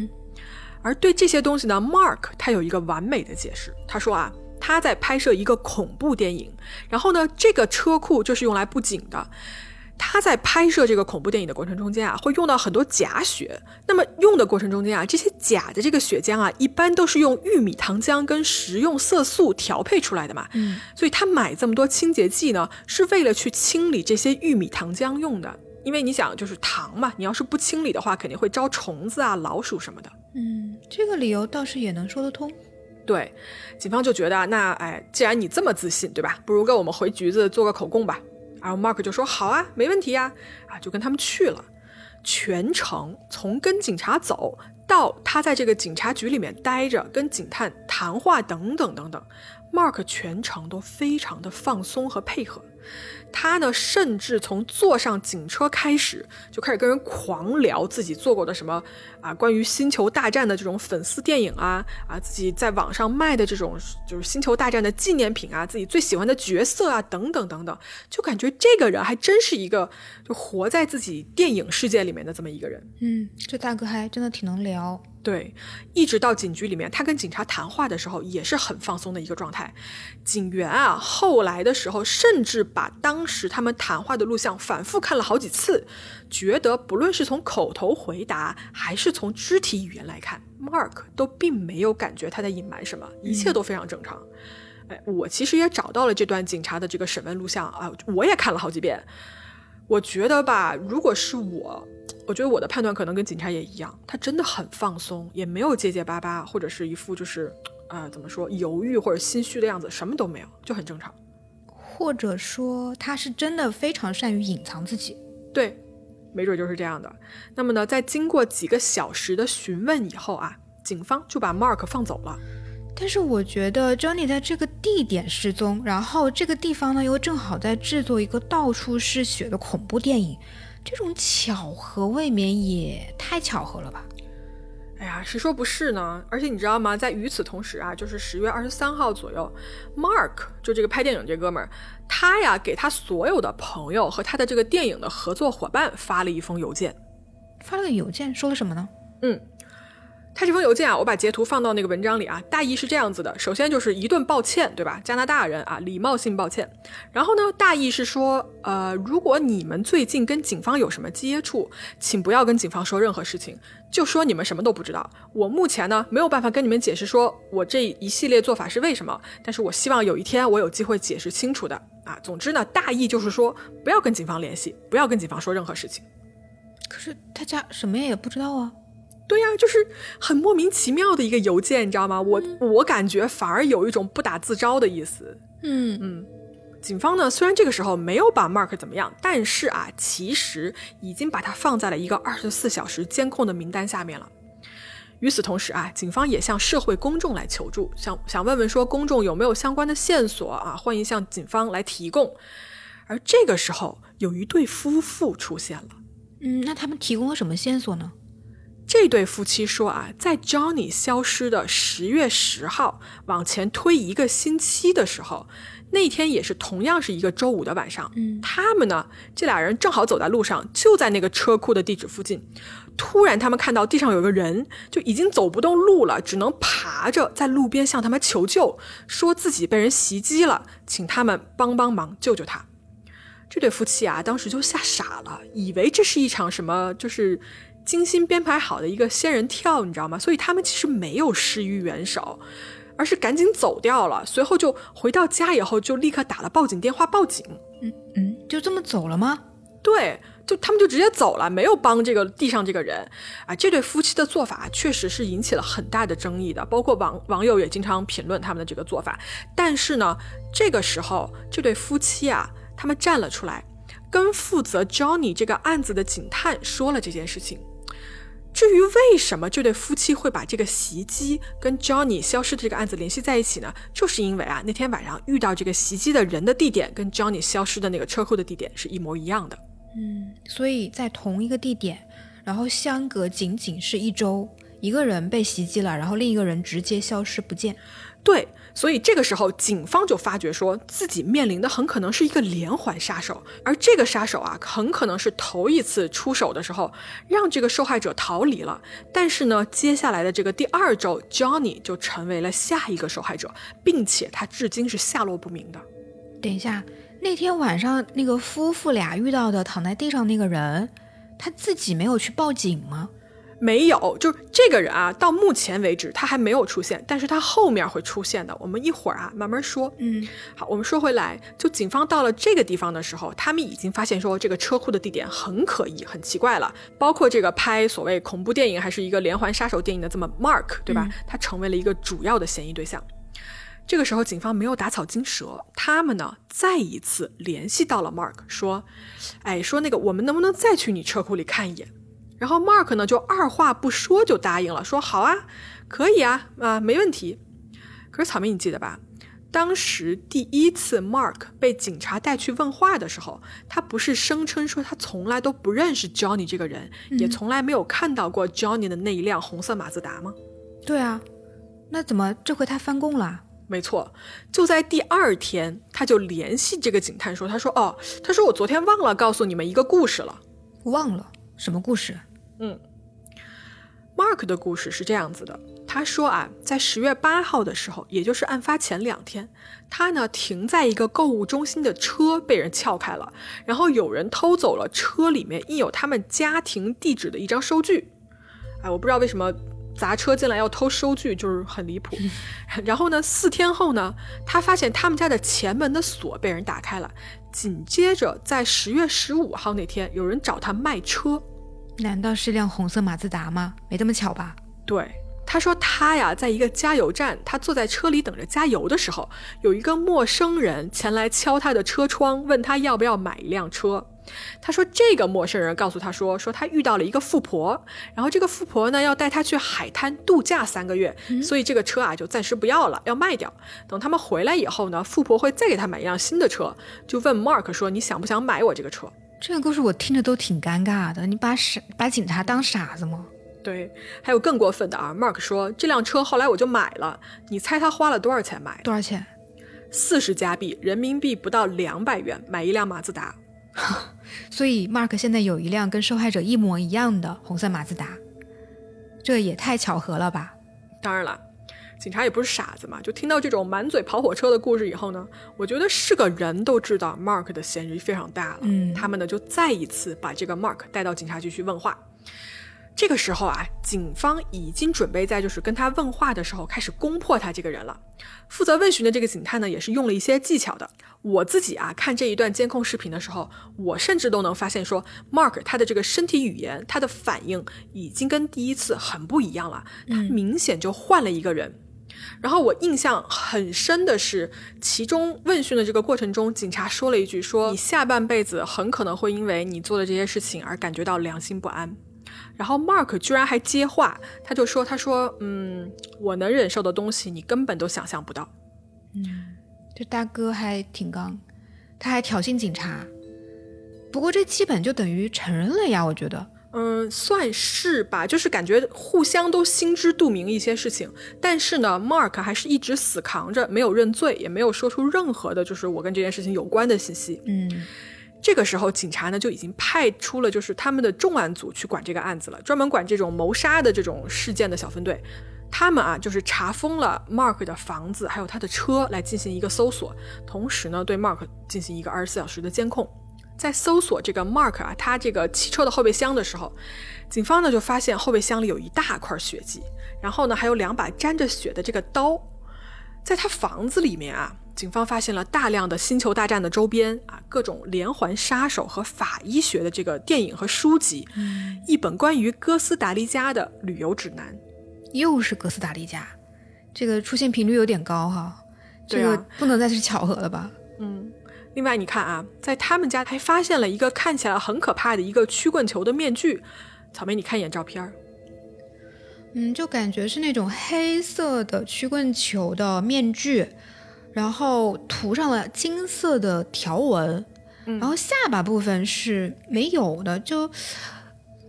而对这些东西呢，Mark 他有一个完美的解释，他说啊。他在拍摄一个恐怖电影，然后呢，这个车库就是用来布景的。他在拍摄这个恐怖电影的过程中间啊，会用到很多假血。那么用的过程中间啊，这些假的这个血浆啊，一般都是用玉米糖浆跟食用色素调配出来的嘛。嗯，所以他买这么多清洁剂呢，是为了去清理这些玉米糖浆用的。因为你想，就是糖嘛，你要是不清理的话，肯定会招虫子啊、老鼠什么的。嗯，这个理由倒是也能说得通。对，警方就觉得那哎，既然你这么自信，对吧？不如跟我们回局子做个口供吧。然后 Mark 就说好啊，没问题呀，啊，就跟他们去了。全程从跟警察走到他在这个警察局里面待着，跟警探谈话等等等等，Mark 全程都非常的放松和配合。他呢，甚至从坐上警车开始，就开始跟人狂聊自己做过的什么啊，关于星球大战的这种粉丝电影啊，啊，自己在网上卖的这种就是星球大战的纪念品啊，自己最喜欢的角色啊，等等等等，就感觉这个人还真是一个就活在自己电影世界里面的这么一个人。嗯，这大哥还真的挺能聊。对，一直到警局里面，他跟警察谈话的时候也是很放松的一个状态。警员啊，后来的时候甚至把当时他们谈话的录像反复看了好几次，觉得不论是从口头回答还是从肢体语言来看，Mark 都并没有感觉他在隐瞒什么，一切都非常正常。哎，我其实也找到了这段警察的这个审问录像啊，我也看了好几遍。我觉得吧，如果是我。我觉得我的判断可能跟警察也一样，他真的很放松，也没有结结巴巴，或者是一副就是，啊，怎么说，犹豫或者心虚的样子，什么都没有，就很正常。或者说他是真的非常善于隐藏自己，对，没准就是这样的。那么呢，在经过几个小时的询问以后啊，警方就把 Mark 放走了。但是我觉得 Johnny 在这个地点失踪，然后这个地方呢又正好在制作一个到处是血的恐怖电影。这种巧合未免也太巧合了吧？哎呀，谁说不是呢？而且你知道吗？在与此同时啊，就是十月二十三号左右，Mark 就这个拍电影这哥们儿，他呀给他所有的朋友和他的这个电影的合作伙伴发了一封邮件，发了个邮件说了什么呢？嗯。他这封邮件啊，我把截图放到那个文章里啊。大意是这样子的：首先就是一顿抱歉，对吧？加拿大人啊，礼貌性抱歉。然后呢，大意是说，呃，如果你们最近跟警方有什么接触，请不要跟警方说任何事情，就说你们什么都不知道。我目前呢没有办法跟你们解释说我这一系列做法是为什么，但是我希望有一天我有机会解释清楚的啊。总之呢，大意就是说不要跟警方联系，不要跟警方说任何事情。可是他家什么也不知道啊。对呀，就是很莫名其妙的一个邮件，你知道吗？我我感觉反而有一种不打自招的意思。嗯嗯，警方呢虽然这个时候没有把 Mark 怎么样，但是啊，其实已经把他放在了一个二十四小时监控的名单下面了。与此同时啊，警方也向社会公众来求助，想想问问说公众有没有相关的线索啊，欢迎向警方来提供。而这个时候，有一对夫妇出现了。嗯，那他们提供了什么线索呢？这对夫妻说啊，在 Johnny 消失的十月十号往前推一个星期的时候，那天也是同样是一个周五的晚上。嗯，他们呢，这俩人正好走在路上，就在那个车库的地址附近。突然，他们看到地上有个人，就已经走不动路了，只能爬着在路边向他们求救，说自己被人袭击了，请他们帮帮忙救救他。这对夫妻啊，当时就吓傻了，以为这是一场什么，就是。精心编排好的一个仙人跳，你知道吗？所以他们其实没有施于援手，而是赶紧走掉了。随后就回到家以后，就立刻打了报警电话报警。嗯嗯，就这么走了吗？对，就他们就直接走了，没有帮这个地上这个人。啊，这对夫妻的做法确实是引起了很大的争议的，包括网网友也经常评论他们的这个做法。但是呢，这个时候这对夫妻啊，他们站了出来，跟负责 Johnny 这个案子的警探说了这件事情。至于为什么这对夫妻会把这个袭击跟 Johnny 消失的这个案子联系在一起呢？就是因为啊，那天晚上遇到这个袭击的人的地点跟 Johnny 消失的那个车库的地点是一模一样的。嗯，所以在同一个地点，然后相隔仅仅是一周，一个人被袭击了，然后另一个人直接消失不见。对。所以这个时候，警方就发觉说自己面临的很可能是一个连环杀手，而这个杀手啊，很可能是头一次出手的时候让这个受害者逃离了。但是呢，接下来的这个第二周，Johnny 就成为了下一个受害者，并且他至今是下落不明的。等一下，那天晚上那个夫妇俩遇到的躺在地上那个人，他自己没有去报警吗？没有，就是这个人啊，到目前为止他还没有出现，但是他后面会出现的。我们一会儿啊慢慢说。嗯，好，我们说回来，就警方到了这个地方的时候，他们已经发现说这个车库的地点很可疑、很奇怪了。包括这个拍所谓恐怖电影还是一个连环杀手电影的这么 Mark，对吧？他成为了一个主要的嫌疑对象。这个时候，警方没有打草惊蛇，他们呢再一次联系到了 Mark，说，哎，说那个我们能不能再去你车库里看一眼？然后 Mark 呢就二话不说就答应了，说好啊，可以啊，啊没问题。可是草莓你记得吧？当时第一次 Mark 被警察带去问话的时候，他不是声称说他从来都不认识 Johnny 这个人，也从来没有看到过 Johnny 的那一辆红色马自达吗？对啊，那怎么这回他翻供了？没错，就在第二天，他就联系这个警探说，他说哦，他说我昨天忘了告诉你们一个故事了，忘了。什么故事？嗯 Mark 的故事是这样子的，他说啊，在十月八号的时候，也就是案发前两天，他呢停在一个购物中心的车被人撬开了，然后有人偷走了车里面印有他们家庭地址的一张收据。哎，我不知道为什么砸车进来要偷收据，就是很离谱。然后呢，四天后呢，他发现他们家的前门的锁被人打开了。紧接着，在十月十五号那天，有人找他卖车。难道是辆红色马自达吗？没这么巧吧？对，他说他呀，在一个加油站，他坐在车里等着加油的时候，有一个陌生人前来敲他的车窗，问他要不要买一辆车。他说这个陌生人告诉他说，说他遇到了一个富婆，然后这个富婆呢要带他去海滩度假三个月，所以这个车啊就暂时不要了，要卖掉。等他们回来以后呢，富婆会再给他买一辆新的车，就问 Mark 说你想不想买我这个车？这个故事我听着都挺尴尬的，你把傻把警察当傻子吗？对，还有更过分的啊！Mark 说这辆车后来我就买了，你猜他花了多少钱买？多少钱？四十加币，人民币不到两百元买一辆马自达。所以 Mark 现在有一辆跟受害者一模一样的红色马自达，这也太巧合了吧？当然了。警察也不是傻子嘛，就听到这种满嘴跑火车的故事以后呢，我觉得是个人都知道 Mark 的嫌疑非常大了。嗯，他们呢就再一次把这个 Mark 带到警察局去问话。这个时候啊，警方已经准备在就是跟他问话的时候开始攻破他这个人了。负责问询的这个警探呢，也是用了一些技巧的。我自己啊看这一段监控视频的时候，我甚至都能发现说，Mark 他的这个身体语言，他的反应已经跟第一次很不一样了。他明显就换了一个人。然后我印象很深的是，其中问讯的这个过程中，警察说了一句：“说你下半辈子很可能会因为你做的这些事情而感觉到良心不安。”然后 Mark 居然还接话，他就说：“他说，嗯，我能忍受的东西，你根本都想象不到。”嗯，这大哥还挺刚，他还挑衅警察。不过这基本就等于承认了呀，我觉得。嗯，算是吧，就是感觉互相都心知肚明一些事情，但是呢，Mark 还是一直死扛着，没有认罪，也没有说出任何的，就是我跟这件事情有关的信息。嗯，这个时候警察呢就已经派出了就是他们的重案组去管这个案子了，专门管这种谋杀的这种事件的小分队，他们啊就是查封了 Mark 的房子还有他的车来进行一个搜索，同时呢对 Mark 进行一个二十四小时的监控。在搜索这个 Mark 啊，他这个汽车的后备箱的时候，警方呢就发现后备箱里有一大块血迹，然后呢还有两把沾着血的这个刀。在他房子里面啊，警方发现了大量的《星球大战》的周边啊，各种连环杀手和法医学的这个电影和书籍，一本关于哥斯达黎加的旅游指南。又是哥斯达黎加，这个出现频率有点高哈，这个不能再是巧合了吧？嗯。另外，你看啊，在他们家还发现了一个看起来很可怕的一个曲棍球的面具。草莓，你看一眼照片儿，嗯，就感觉是那种黑色的曲棍球的面具，然后涂上了金色的条纹，然后下巴部分是没有的，就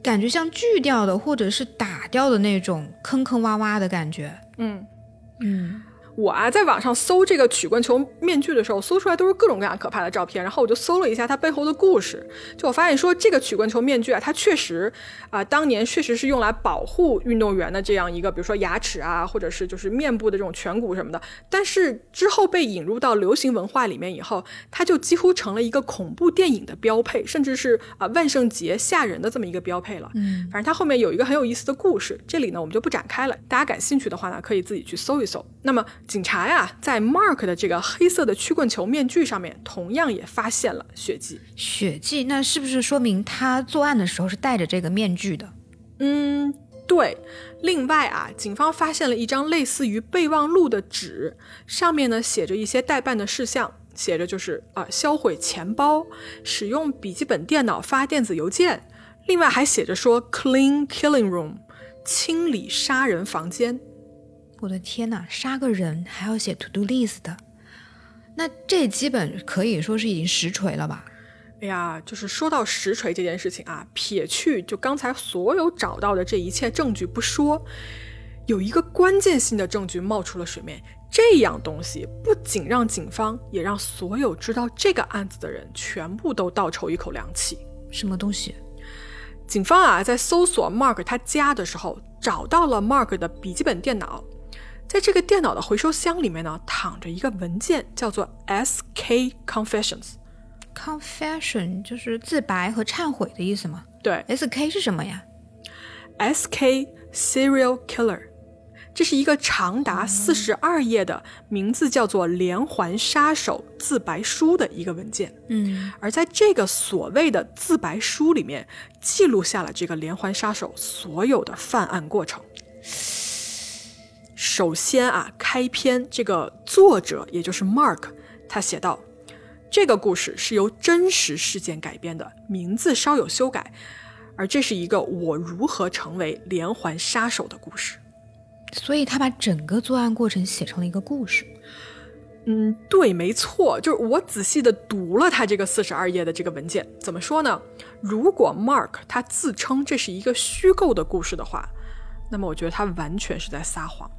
感觉像锯掉的或者是打掉的那种坑坑洼洼的感觉。嗯嗯。我啊，在网上搜这个曲棍球面具的时候，搜出来都是各种各样可怕的照片。然后我就搜了一下它背后的故事，就我发现说，这个曲棍球面具啊，它确实啊，当年确实是用来保护运动员的这样一个，比如说牙齿啊，或者是就是面部的这种颧骨什么的。但是之后被引入到流行文化里面以后，它就几乎成了一个恐怖电影的标配，甚至是啊万圣节吓人的这么一个标配了。嗯，反正它后面有一个很有意思的故事，这里呢我们就不展开了。大家感兴趣的话呢，可以自己去搜一搜。那么。警察呀，在 Mark 的这个黑色的曲棍球面具上面，同样也发现了血迹。血迹，那是不是说明他作案的时候是戴着这个面具的？嗯，对。另外啊，警方发现了一张类似于备忘录的纸，上面呢写着一些代办的事项，写着就是啊，销毁钱包，使用笔记本电脑发电子邮件。另外还写着说 “clean killing room”，清理杀人房间。我的天哪，杀个人还要写 to do list 的，那这基本可以说是已经实锤了吧？哎呀，就是说到实锤这件事情啊，撇去就刚才所有找到的这一切证据不说，有一个关键性的证据冒出了水面，这样东西不仅让警方，也让所有知道这个案子的人全部都倒抽一口凉气。什么东西？警方啊，在搜索 Mark 他家的时候。找到了 Mark 的笔记本电脑，在这个电脑的回收箱里面呢，躺着一个文件，叫做 S.K. Confessions。Confession 就是自白和忏悔的意思吗？对，S.K. 是什么呀？S.K. Serial Killer，这是一个长达四十二页的名字叫做《连环杀手自白书》的一个文件。嗯，而在这个所谓的自白书里面，记录下了这个连环杀手所有的犯案过程。首先啊，开篇这个作者也就是 Mark，他写道。这个故事是由真实事件改编的，名字稍有修改，而这是一个我如何成为连环杀手的故事。所以他把整个作案过程写成了一个故事。嗯，对，没错，就是我仔细的读了他这个四十二页的这个文件。怎么说呢？如果 Mark 他自称这是一个虚构的故事的话，那么我觉得他完全是在撒谎。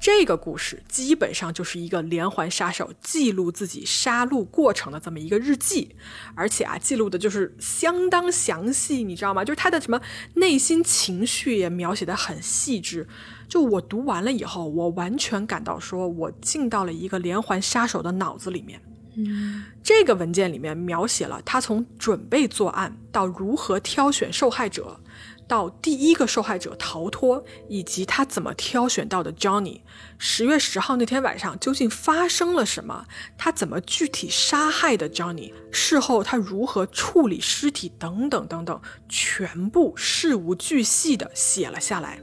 这个故事基本上就是一个连环杀手记录自己杀戮过程的这么一个日记，而且啊，记录的就是相当详细，你知道吗？就是他的什么内心情绪也描写的很细致。就我读完了以后，我完全感到说我进到了一个连环杀手的脑子里面。嗯，这个文件里面描写了他从准备作案到如何挑选受害者。到第一个受害者逃脱，以及他怎么挑选到的 Johnny，十月十号那天晚上究竟发生了什么？他怎么具体杀害的 Johnny？事后他如何处理尸体？等等等等，全部事无巨细的写了下来。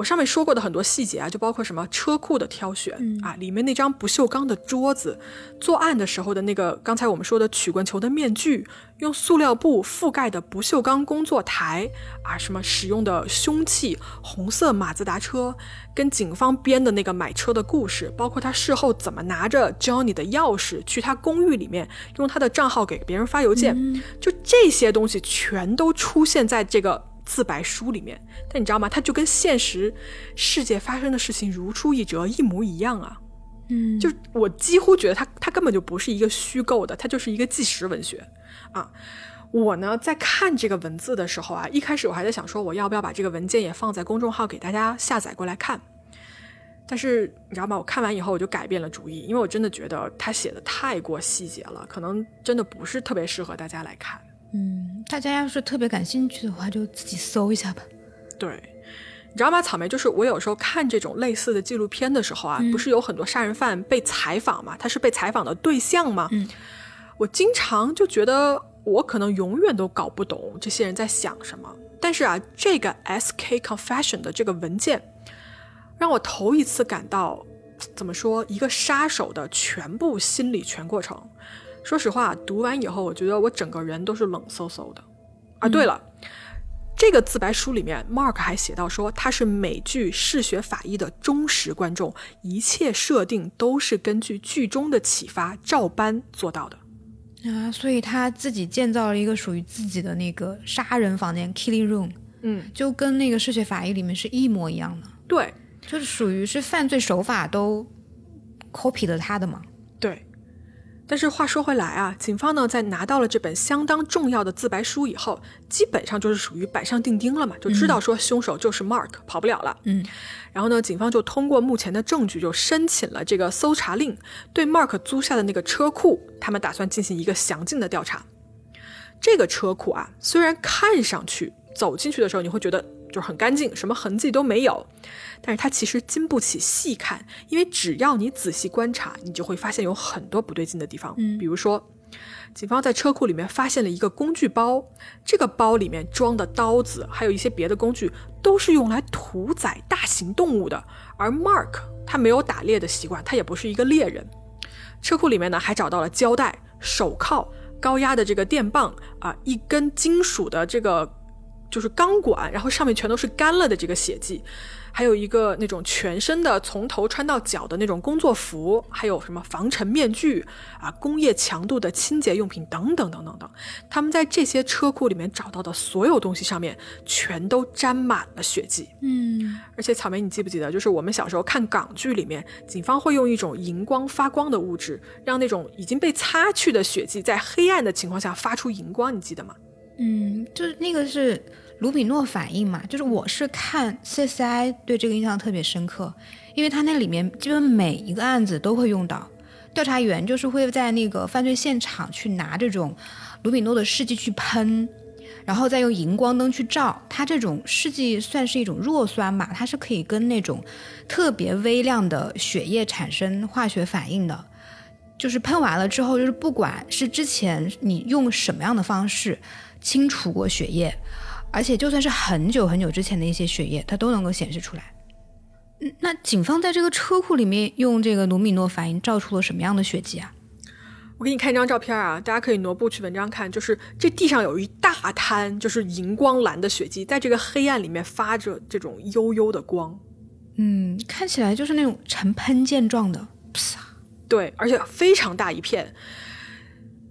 我上面说过的很多细节啊，就包括什么车库的挑选啊，里面那张不锈钢的桌子，作案的时候的那个刚才我们说的曲棍球的面具，用塑料布覆盖的不锈钢工作台啊，什么使用的凶器，红色马自达车，跟警方编的那个买车的故事，包括他事后怎么拿着 Johnny 的钥匙去他公寓里面用他的账号给别人发邮件，就这些东西全都出现在这个。自白书里面，但你知道吗？它就跟现实世界发生的事情如出一辙，一模一样啊。嗯，就我几乎觉得它它根本就不是一个虚构的，它就是一个纪实文学啊。我呢在看这个文字的时候啊，一开始我还在想说，我要不要把这个文件也放在公众号给大家下载过来看？但是你知道吗？我看完以后我就改变了主意，因为我真的觉得他写的太过细节了，可能真的不是特别适合大家来看。嗯，大家要是特别感兴趣的话，就自己搜一下吧。对，你知道吗？草莓就是我有时候看这种类似的纪录片的时候啊，不是有很多杀人犯被采访嘛？他是被采访的对象嘛？嗯，我经常就觉得我可能永远都搞不懂这些人在想什么。但是啊，这个 S.K. Confession 的这个文件，让我头一次感到，怎么说，一个杀手的全部心理全过程。说实话，读完以后，我觉得我整个人都是冷飕飕的。啊，对了，这个自白书里面，Mark 还写到说，他是美剧《嗜血法医》的忠实观众，一切设定都是根据剧中的启发照搬做到的。啊，所以他自己建造了一个属于自己的那个杀人房间 （killing room），嗯，就跟那个《嗜血法医》里面是一模一样的。对，就是属于是犯罪手法都 copy 了他的嘛。对。但是话说回来啊，警方呢在拿到了这本相当重要的自白书以后，基本上就是属于板上钉钉了嘛，就知道说凶手就是 Mark，跑不了了。嗯，然后呢，警方就通过目前的证据，就申请了这个搜查令，对 Mark 租下的那个车库，他们打算进行一个详尽的调查。这个车库啊，虽然看上去走进去的时候你会觉得就是很干净，什么痕迹都没有。但是它其实经不起细看，因为只要你仔细观察，你就会发现有很多不对劲的地方。嗯，比如说，警方在车库里面发现了一个工具包，这个包里面装的刀子，还有一些别的工具，都是用来屠宰大型动物的。而 Mark 他没有打猎的习惯，他也不是一个猎人。车库里面呢，还找到了胶带、手铐、高压的这个电棒啊，一根金属的这个就是钢管，然后上面全都是干了的这个血迹。还有一个那种全身的从头穿到脚的那种工作服，还有什么防尘面具啊，工业强度的清洁用品等等等等等。他们在这些车库里面找到的所有东西上面，全都沾满了血迹。嗯，而且草莓，你记不记得，就是我们小时候看港剧里面，警方会用一种荧光发光的物质，让那种已经被擦去的血迹在黑暗的情况下发出荧光，你记得吗？嗯，就是那个是。卢比诺反应嘛，就是我是看 CSI 对这个印象特别深刻，因为他那里面基本每一个案子都会用到，调查员就是会在那个犯罪现场去拿这种卢比诺的试剂去喷，然后再用荧光灯去照，它这种试剂算是一种弱酸嘛，它是可以跟那种特别微量的血液产生化学反应的，就是喷完了之后，就是不管是之前你用什么样的方式清除过血液。而且就算是很久很久之前的一些血液，它都能够显示出来。嗯，那警方在这个车库里面用这个卢米诺反应照出了什么样的血迹啊？我给你看一张照片啊，大家可以挪步去文章看，就是这地上有一大滩，就是荧光蓝的血迹，在这个黑暗里面发着这种幽幽的光。嗯，看起来就是那种呈喷溅状的，对，而且非常大一片。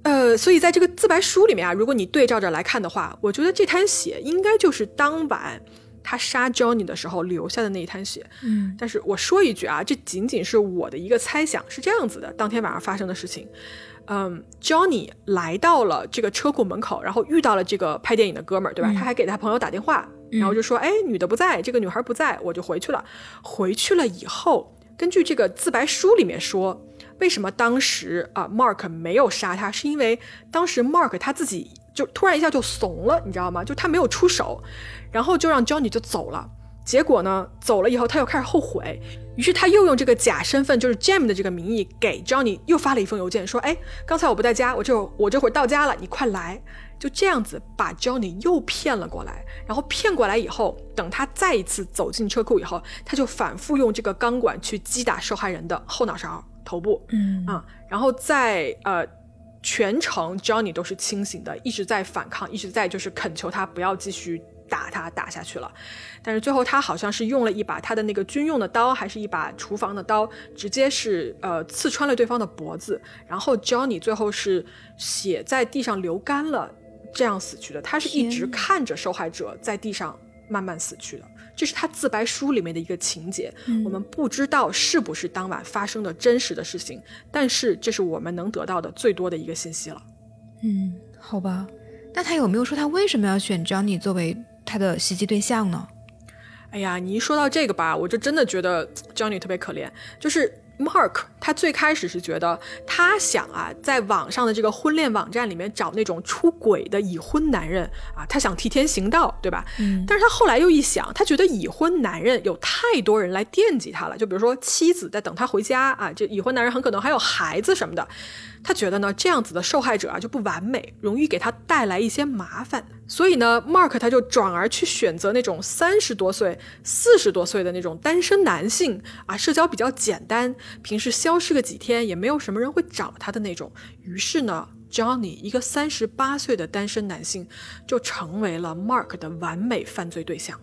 呃，所以在这个自白书里面啊，如果你对照着来看的话，我觉得这滩血应该就是当晚他杀 Johnny 的时候留下的那一滩血。嗯，但是我说一句啊，这仅仅是我的一个猜想，是这样子的：当天晚上发生的事情，嗯，Johnny 来到了这个车库门口，然后遇到了这个拍电影的哥们儿，对吧？他还给他朋友打电话，然后就说：“哎，女的不在，这个女孩不在，我就回去了。”回去了以后，根据这个自白书里面说。为什么当时啊，Mark 没有杀他？是因为当时 Mark 他自己就突然一下就怂了，你知道吗？就他没有出手，然后就让 Johnny 就走了。结果呢，走了以后他又开始后悔，于是他又用这个假身份，就是 Jam 的这个名义给 Johnny 又发了一封邮件，说：“哎，刚才我不在家，我这我这会儿到家了，你快来。”就这样子把 Johnny 又骗了过来。然后骗过来以后，等他再一次走进车库以后，他就反复用这个钢管去击打受害人的后脑勺。头部，嗯啊，然后在呃全程 Johnny 都是清醒的，一直在反抗，一直在就是恳求他不要继续打他打下去了。但是最后他好像是用了一把他的那个军用的刀，还是一把厨房的刀，直接是呃刺穿了对方的脖子，然后 Johnny 最后是血在地上流干了，这样死去的。他是一直看着受害者在地上慢慢死去的。这是他自白书里面的一个情节，我们不知道是不是当晚发生的真实的事情，但是这是我们能得到的最多的一个信息了。嗯，好吧，那他有没有说他为什么要选 Johnny 作为他的袭击对象呢？哎呀，你一说到这个吧，我就真的觉得 Johnny 特别可怜，就是。Mark 他最开始是觉得他想啊，在网上的这个婚恋网站里面找那种出轨的已婚男人啊，他想替天行道，对吧？嗯。但是他后来又一想，他觉得已婚男人有太多人来惦记他了，就比如说妻子在等他回家啊，这已婚男人很可能还有孩子什么的。他觉得呢，这样子的受害者啊就不完美，容易给他带来一些麻烦。所以呢，Mark 他就转而去选择那种三十多岁、四十多岁的那种单身男性啊，社交比较简单，平时消失个几天也没有什么人会找他的那种。于是呢，Johnny 一个三十八岁的单身男性就成为了 Mark 的完美犯罪对象。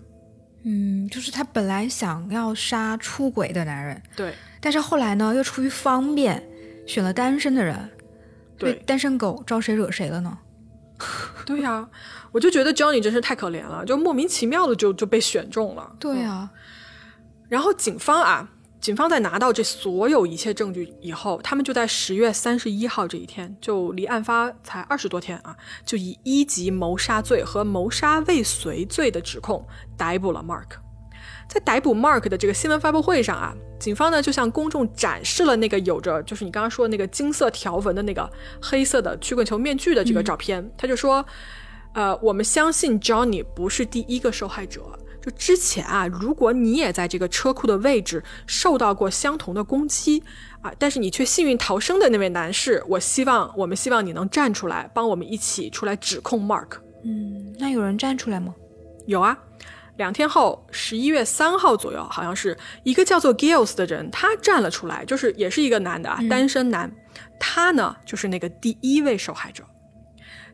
嗯，就是他本来想要杀出轨的男人，对，但是后来呢，又出于方便。选了单身的人，对单身狗招谁惹谁了呢？对呀，我就觉得 Johnny 真是太可怜了，就莫名其妙的就就被选中了。对呀，然后警方啊，警方在拿到这所有一切证据以后，他们就在十月三十一号这一天，就离案发才二十多天啊，就以一级谋杀罪和谋杀未遂罪的指控逮捕了 Mark。在逮捕 Mark 的这个新闻发布会上啊，警方呢就向公众展示了那个有着就是你刚刚说的那个金色条纹的那个黑色的曲棍球面具的这个照片。他就说，呃，我们相信 Johnny 不是第一个受害者。就之前啊，如果你也在这个车库的位置受到过相同的攻击啊，但是你却幸运逃生的那位男士，我希望我们希望你能站出来，帮我们一起出来指控 Mark。嗯，那有人站出来吗？有啊。两天后，十一月三号左右，好像是一个叫做 Giles 的人，他站了出来，就是也是一个男的啊，单身男。他呢，就是那个第一位受害者。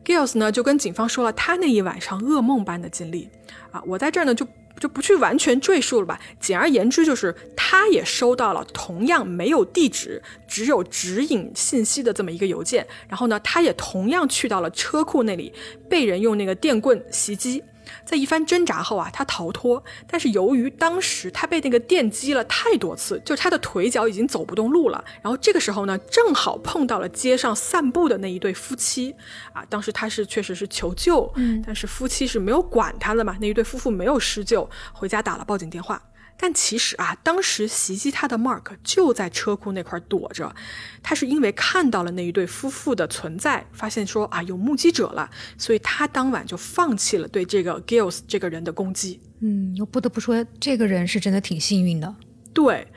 Giles 呢，就跟警方说了他那一晚上噩梦般的经历啊。我在这儿呢，就就不去完全赘述了吧。简而言之，就是他也收到了同样没有地址、只有指引信息的这么一个邮件。然后呢，他也同样去到了车库那里，被人用那个电棍袭击。在一番挣扎后啊，他逃脱，但是由于当时他被那个电击了太多次，就他的腿脚已经走不动路了。然后这个时候呢，正好碰到了街上散步的那一对夫妻啊，当时他是确实是求救，嗯，但是夫妻是没有管他的嘛，那一对夫妇没有施救，回家打了报警电话。但其实啊，当时袭击他的 Mark 就在车库那块躲着，他是因为看到了那一对夫妇的存在，发现说啊有目击者了，所以他当晚就放弃了对这个 Gills 这个人的攻击。嗯，我不得不说，这个人是真的挺幸运的。对，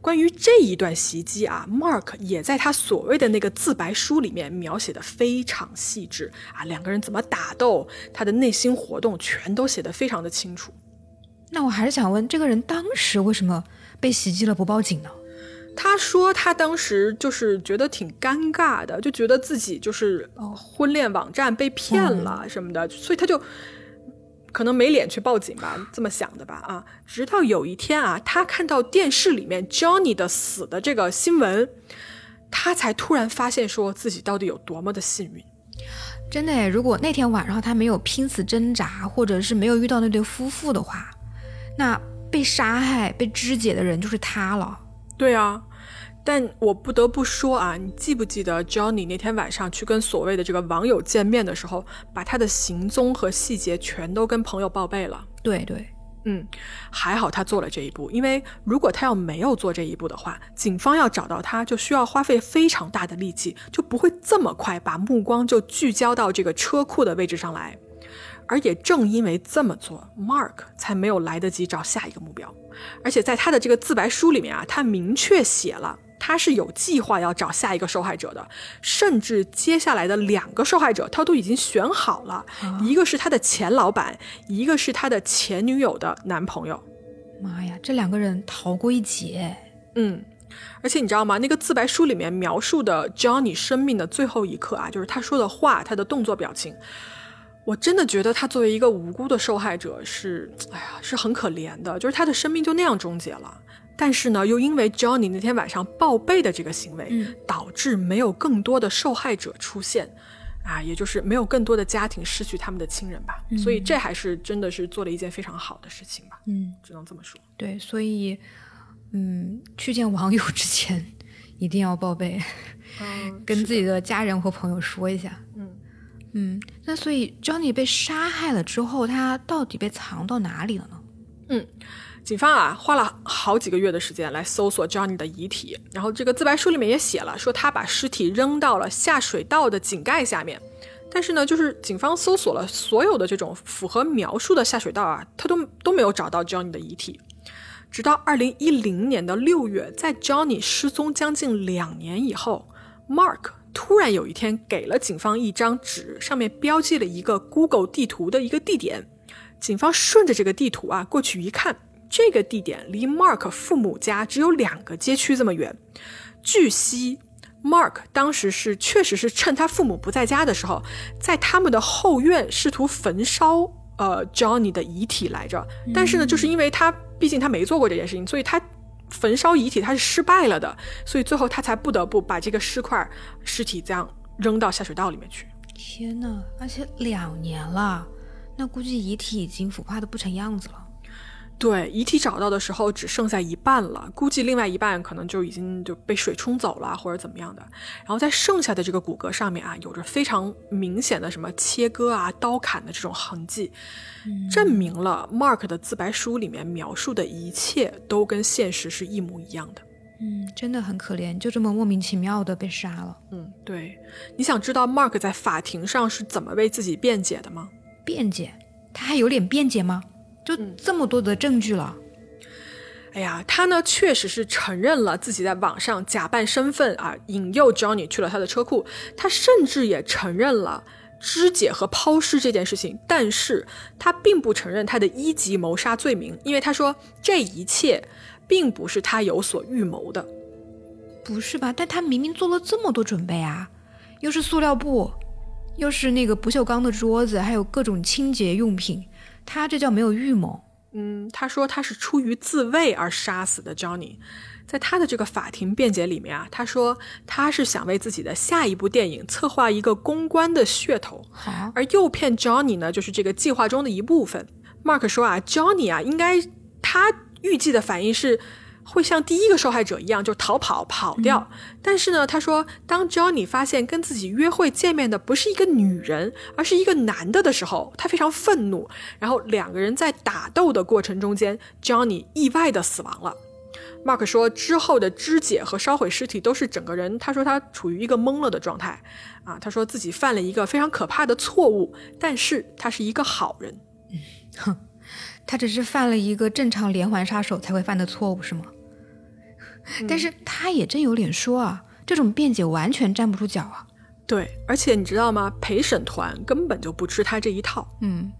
关于这一段袭击啊，Mark 也在他所谓的那个自白书里面描写的非常细致啊，两个人怎么打斗，他的内心活动全都写得非常的清楚。那我还是想问，这个人当时为什么被袭击了不报警呢？他说他当时就是觉得挺尴尬的，就觉得自己就是婚恋网站被骗了什么的，所以他就可能没脸去报警吧，这么想的吧啊。直到有一天啊，他看到电视里面 Johnny 的死的这个新闻，他才突然发现说自己到底有多么的幸运。真的，如果那天晚上他没有拼死挣扎，或者是没有遇到那对夫妇的话。那被杀害、被肢解的人就是他了。对啊，但我不得不说啊，你记不记得 Johnny 那天晚上去跟所谓的这个网友见面的时候，把他的行踪和细节全都跟朋友报备了？对对，嗯，还好他做了这一步，因为如果他要没有做这一步的话，警方要找到他就需要花费非常大的力气，就不会这么快把目光就聚焦到这个车库的位置上来。而也正因为这么做，Mark 才没有来得及找下一个目标。而且在他的这个自白书里面啊，他明确写了他是有计划要找下一个受害者的，甚至接下来的两个受害者他都已经选好了，一个是他的前老板，一个是他的前女友的男朋友。妈呀，这两个人逃过一劫。嗯，而且你知道吗？那个自白书里面描述的 Johnny 生命的最后一刻啊，就是他说的话，他的动作表情。我真的觉得他作为一个无辜的受害者是，哎呀，是很可怜的，就是他的生命就那样终结了。但是呢，又因为 Johnny 那天晚上报备的这个行为，导致没有更多的受害者出现，啊，也就是没有更多的家庭失去他们的亲人吧。所以这还是真的是做了一件非常好的事情吧。嗯，只能这么说。对，所以，嗯，去见网友之前一定要报备，跟自己的家人或朋友说一下。嗯。嗯，那所以 Johnny 被杀害了之后，他到底被藏到哪里了呢？嗯，警方啊花了好几个月的时间来搜索 Johnny 的遗体，然后这个自白书里面也写了，说他把尸体扔到了下水道的井盖下面。但是呢，就是警方搜索了所有的这种符合描述的下水道啊，他都都没有找到 Johnny 的遗体。直到二零一零年的六月，在 Johnny 失踪将近两年以后，Mark。突然有一天，给了警方一张纸，上面标记了一个 Google 地图的一个地点。警方顺着这个地图啊过去一看，这个地点离 Mark 父母家只有两个街区这么远。据悉，Mark 当时是确实是趁他父母不在家的时候，在他们的后院试图焚烧呃 Johnny 的遗体来着。但是呢，就是因为他毕竟他没做过这件事情，所以他。焚烧遗体，他是失败了的，所以最后他才不得不把这个尸块、尸体这样扔到下水道里面去。天哪！而且两年了，那估计遗体已经腐化的不成样子了。对，遗体找到的时候只剩下一半了，估计另外一半可能就已经就被水冲走了，或者怎么样的。然后在剩下的这个骨骼上面啊，有着非常明显的什么切割啊、刀砍的这种痕迹，证明了 Mark 的自白书里面描述的一切都跟现实是一模一样的。嗯，真的很可怜，就这么莫名其妙的被杀了。嗯，对。你想知道 Mark 在法庭上是怎么为自己辩解的吗？辩解？他还有脸辩解吗？就这么多的证据了，哎呀，他呢确实是承认了自己在网上假扮身份啊，引诱 Johnny 去了他的车库。他甚至也承认了肢解和抛尸这件事情，但是他并不承认他的一级谋杀罪名，因为他说这一切并不是他有所预谋的。不是吧？但他明明做了这么多准备啊，又是塑料布，又是那个不锈钢的桌子，还有各种清洁用品。他这叫没有预谋。嗯，他说他是出于自卫而杀死的 Johnny，在他的这个法庭辩解里面啊，他说他是想为自己的下一部电影策划一个公关的噱头，而诱骗 Johnny 呢，就是这个计划中的一部分。Mark 说啊，Johnny 啊，应该他预计的反应是会像第一个受害者一样，就逃跑跑掉。但是呢，他说当 Johnny 发现跟自己约会见面的不是一个女人，而是一个男的的时候，他非常愤怒。然后两个人在打斗的过程中间，Johnny 意外的死亡了。Mark 说，之后的肢解和烧毁尸体都是整个人，他说他处于一个懵了的状态，啊，他说自己犯了一个非常可怕的错误，但是他是一个好人，哼，他只是犯了一个正常连环杀手才会犯的错误是吗？但是他也真有脸说啊，这种辩解完全站不住脚啊。对，而且你知道吗？陪审团根本就不吃他这一套，嗯。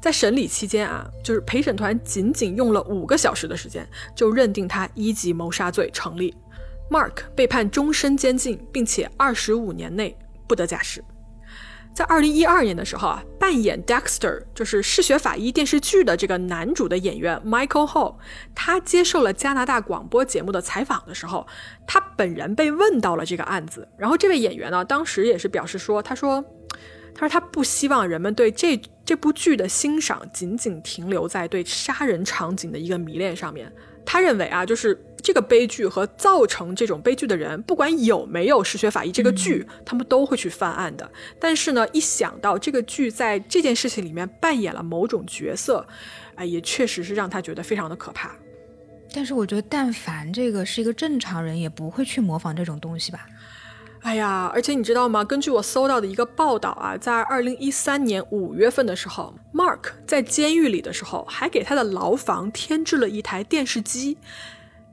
在审理期间啊，就是陪审团仅仅用了五个小时的时间，就认定他一级谋杀罪成立。Mark 被判终身监禁，并且二十五年内不得假释。在二零一二年的时候啊，扮演 Dexter 就是《嗜血法医》电视剧的这个男主的演员 Michael Hall，他接受了加拿大广播节目的采访的时候，他本人被问到了这个案子。然后这位演员呢，当时也是表示说，他说。他说：“他不希望人们对这这部剧的欣赏仅仅停留在对杀人场景的一个迷恋上面。他认为啊，就是这个悲剧和造成这种悲剧的人，不管有没有《嗜血法医》这个剧，他们都会去犯案的。但是呢，一想到这个剧在这件事情里面扮演了某种角色，哎，也确实是让他觉得非常的可怕。但是我觉得，但凡这个是一个正常人，也不会去模仿这种东西吧。”哎呀，而且你知道吗？根据我搜到的一个报道啊，在二零一三年五月份的时候，Mark 在监狱里的时候，还给他的牢房添置了一台电视机，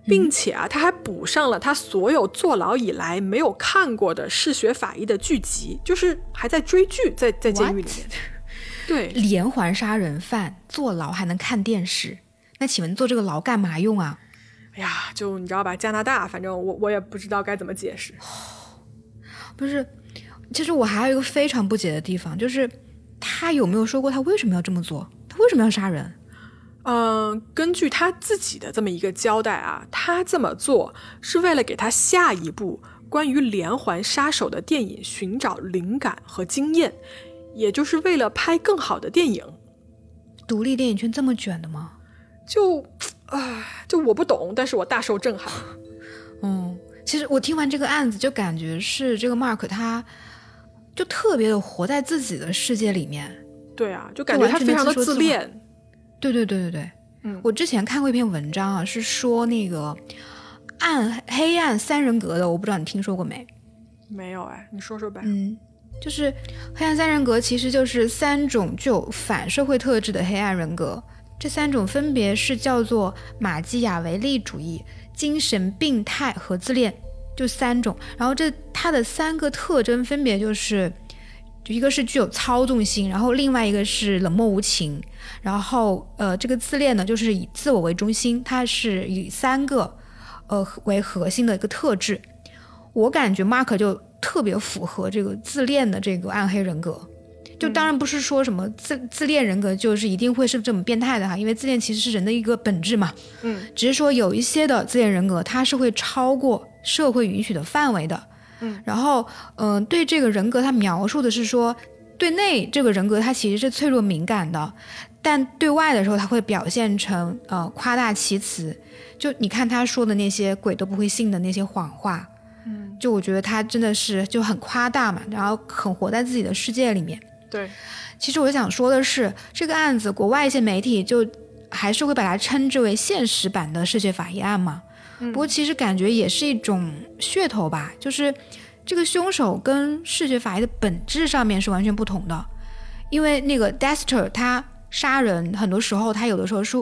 并且啊，他还补上了他所有坐牢以来没有看过的嗜血法医的剧集，就是还在追剧，在在监狱里面。对，连环杀人犯坐牢还能看电视，那请问坐这个牢干嘛用啊？哎呀，就你知道吧，加拿大，反正我我也不知道该怎么解释。不是，其实我还有一个非常不解的地方，就是他有没有说过他为什么要这么做？他为什么要杀人？嗯，根据他自己的这么一个交代啊，他这么做是为了给他下一部关于连环杀手的电影寻找灵感和经验，也就是为了拍更好的电影。独立电影圈这么卷的吗？就，啊，就我不懂，但是我大受震撼。嗯。其实我听完这个案子，就感觉是这个 Mark，他就特别的活在自己的世界里面。对啊，就感觉他非常的自恋。对对对对对，嗯，我之前看过一篇文章啊，是说那个暗黑暗三人格的，我不知道你听说过没？没有哎，你说说呗。嗯，就是黑暗三人格，其实就是三种具有反社会特质的黑暗人格，这三种分别是叫做马基雅维利主义。精神病态和自恋就三种，然后这它的三个特征分别就是，一个是具有操纵性，然后另外一个是冷漠无情，然后呃这个自恋呢就是以自我为中心，它是以三个呃为核心的一个特质。我感觉 Mark 就特别符合这个自恋的这个暗黑人格。就当然不是说什么自自恋人格就是一定会是这么变态的哈，因为自恋其实是人的一个本质嘛。嗯，只是说有一些的自恋人格，它是会超过社会允许的范围的。嗯，然后嗯，对这个人格，他描述的是说，对内这个人格他其实是脆弱敏感的，但对外的时候他会表现成呃夸大其词。就你看他说的那些鬼都不会信的那些谎话，嗯，就我觉得他真的是就很夸大嘛，然后很活在自己的世界里面。对，其实我想说的是，这个案子国外一些媒体就还是会把它称之为现实版的嗜血法医案嘛。不过其实感觉也是一种噱头吧，就是这个凶手跟嗜血法医的本质上面是完全不同的。因为那个 Dexter 他杀人很多时候他有的时候是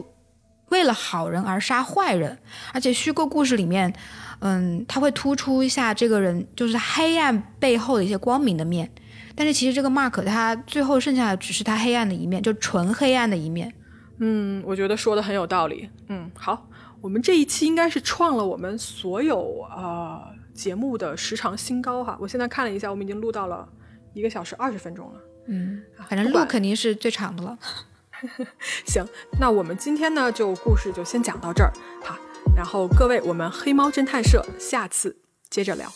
为了好人而杀坏人，而且虚构故事里面，嗯，他会突出一下这个人就是黑暗背后的一些光明的面。但是其实这个 Mark 他最后剩下的只是他黑暗的一面，就纯黑暗的一面。嗯，我觉得说的很有道理。嗯，好，我们这一期应该是创了我们所有呃节目的时长新高哈。我现在看了一下，我们已经录到了一个小时二十分钟了。嗯，反正录肯定是最长的了。行，那我们今天呢就故事就先讲到这儿。好，然后各位，我们黑猫侦探社下次接着聊。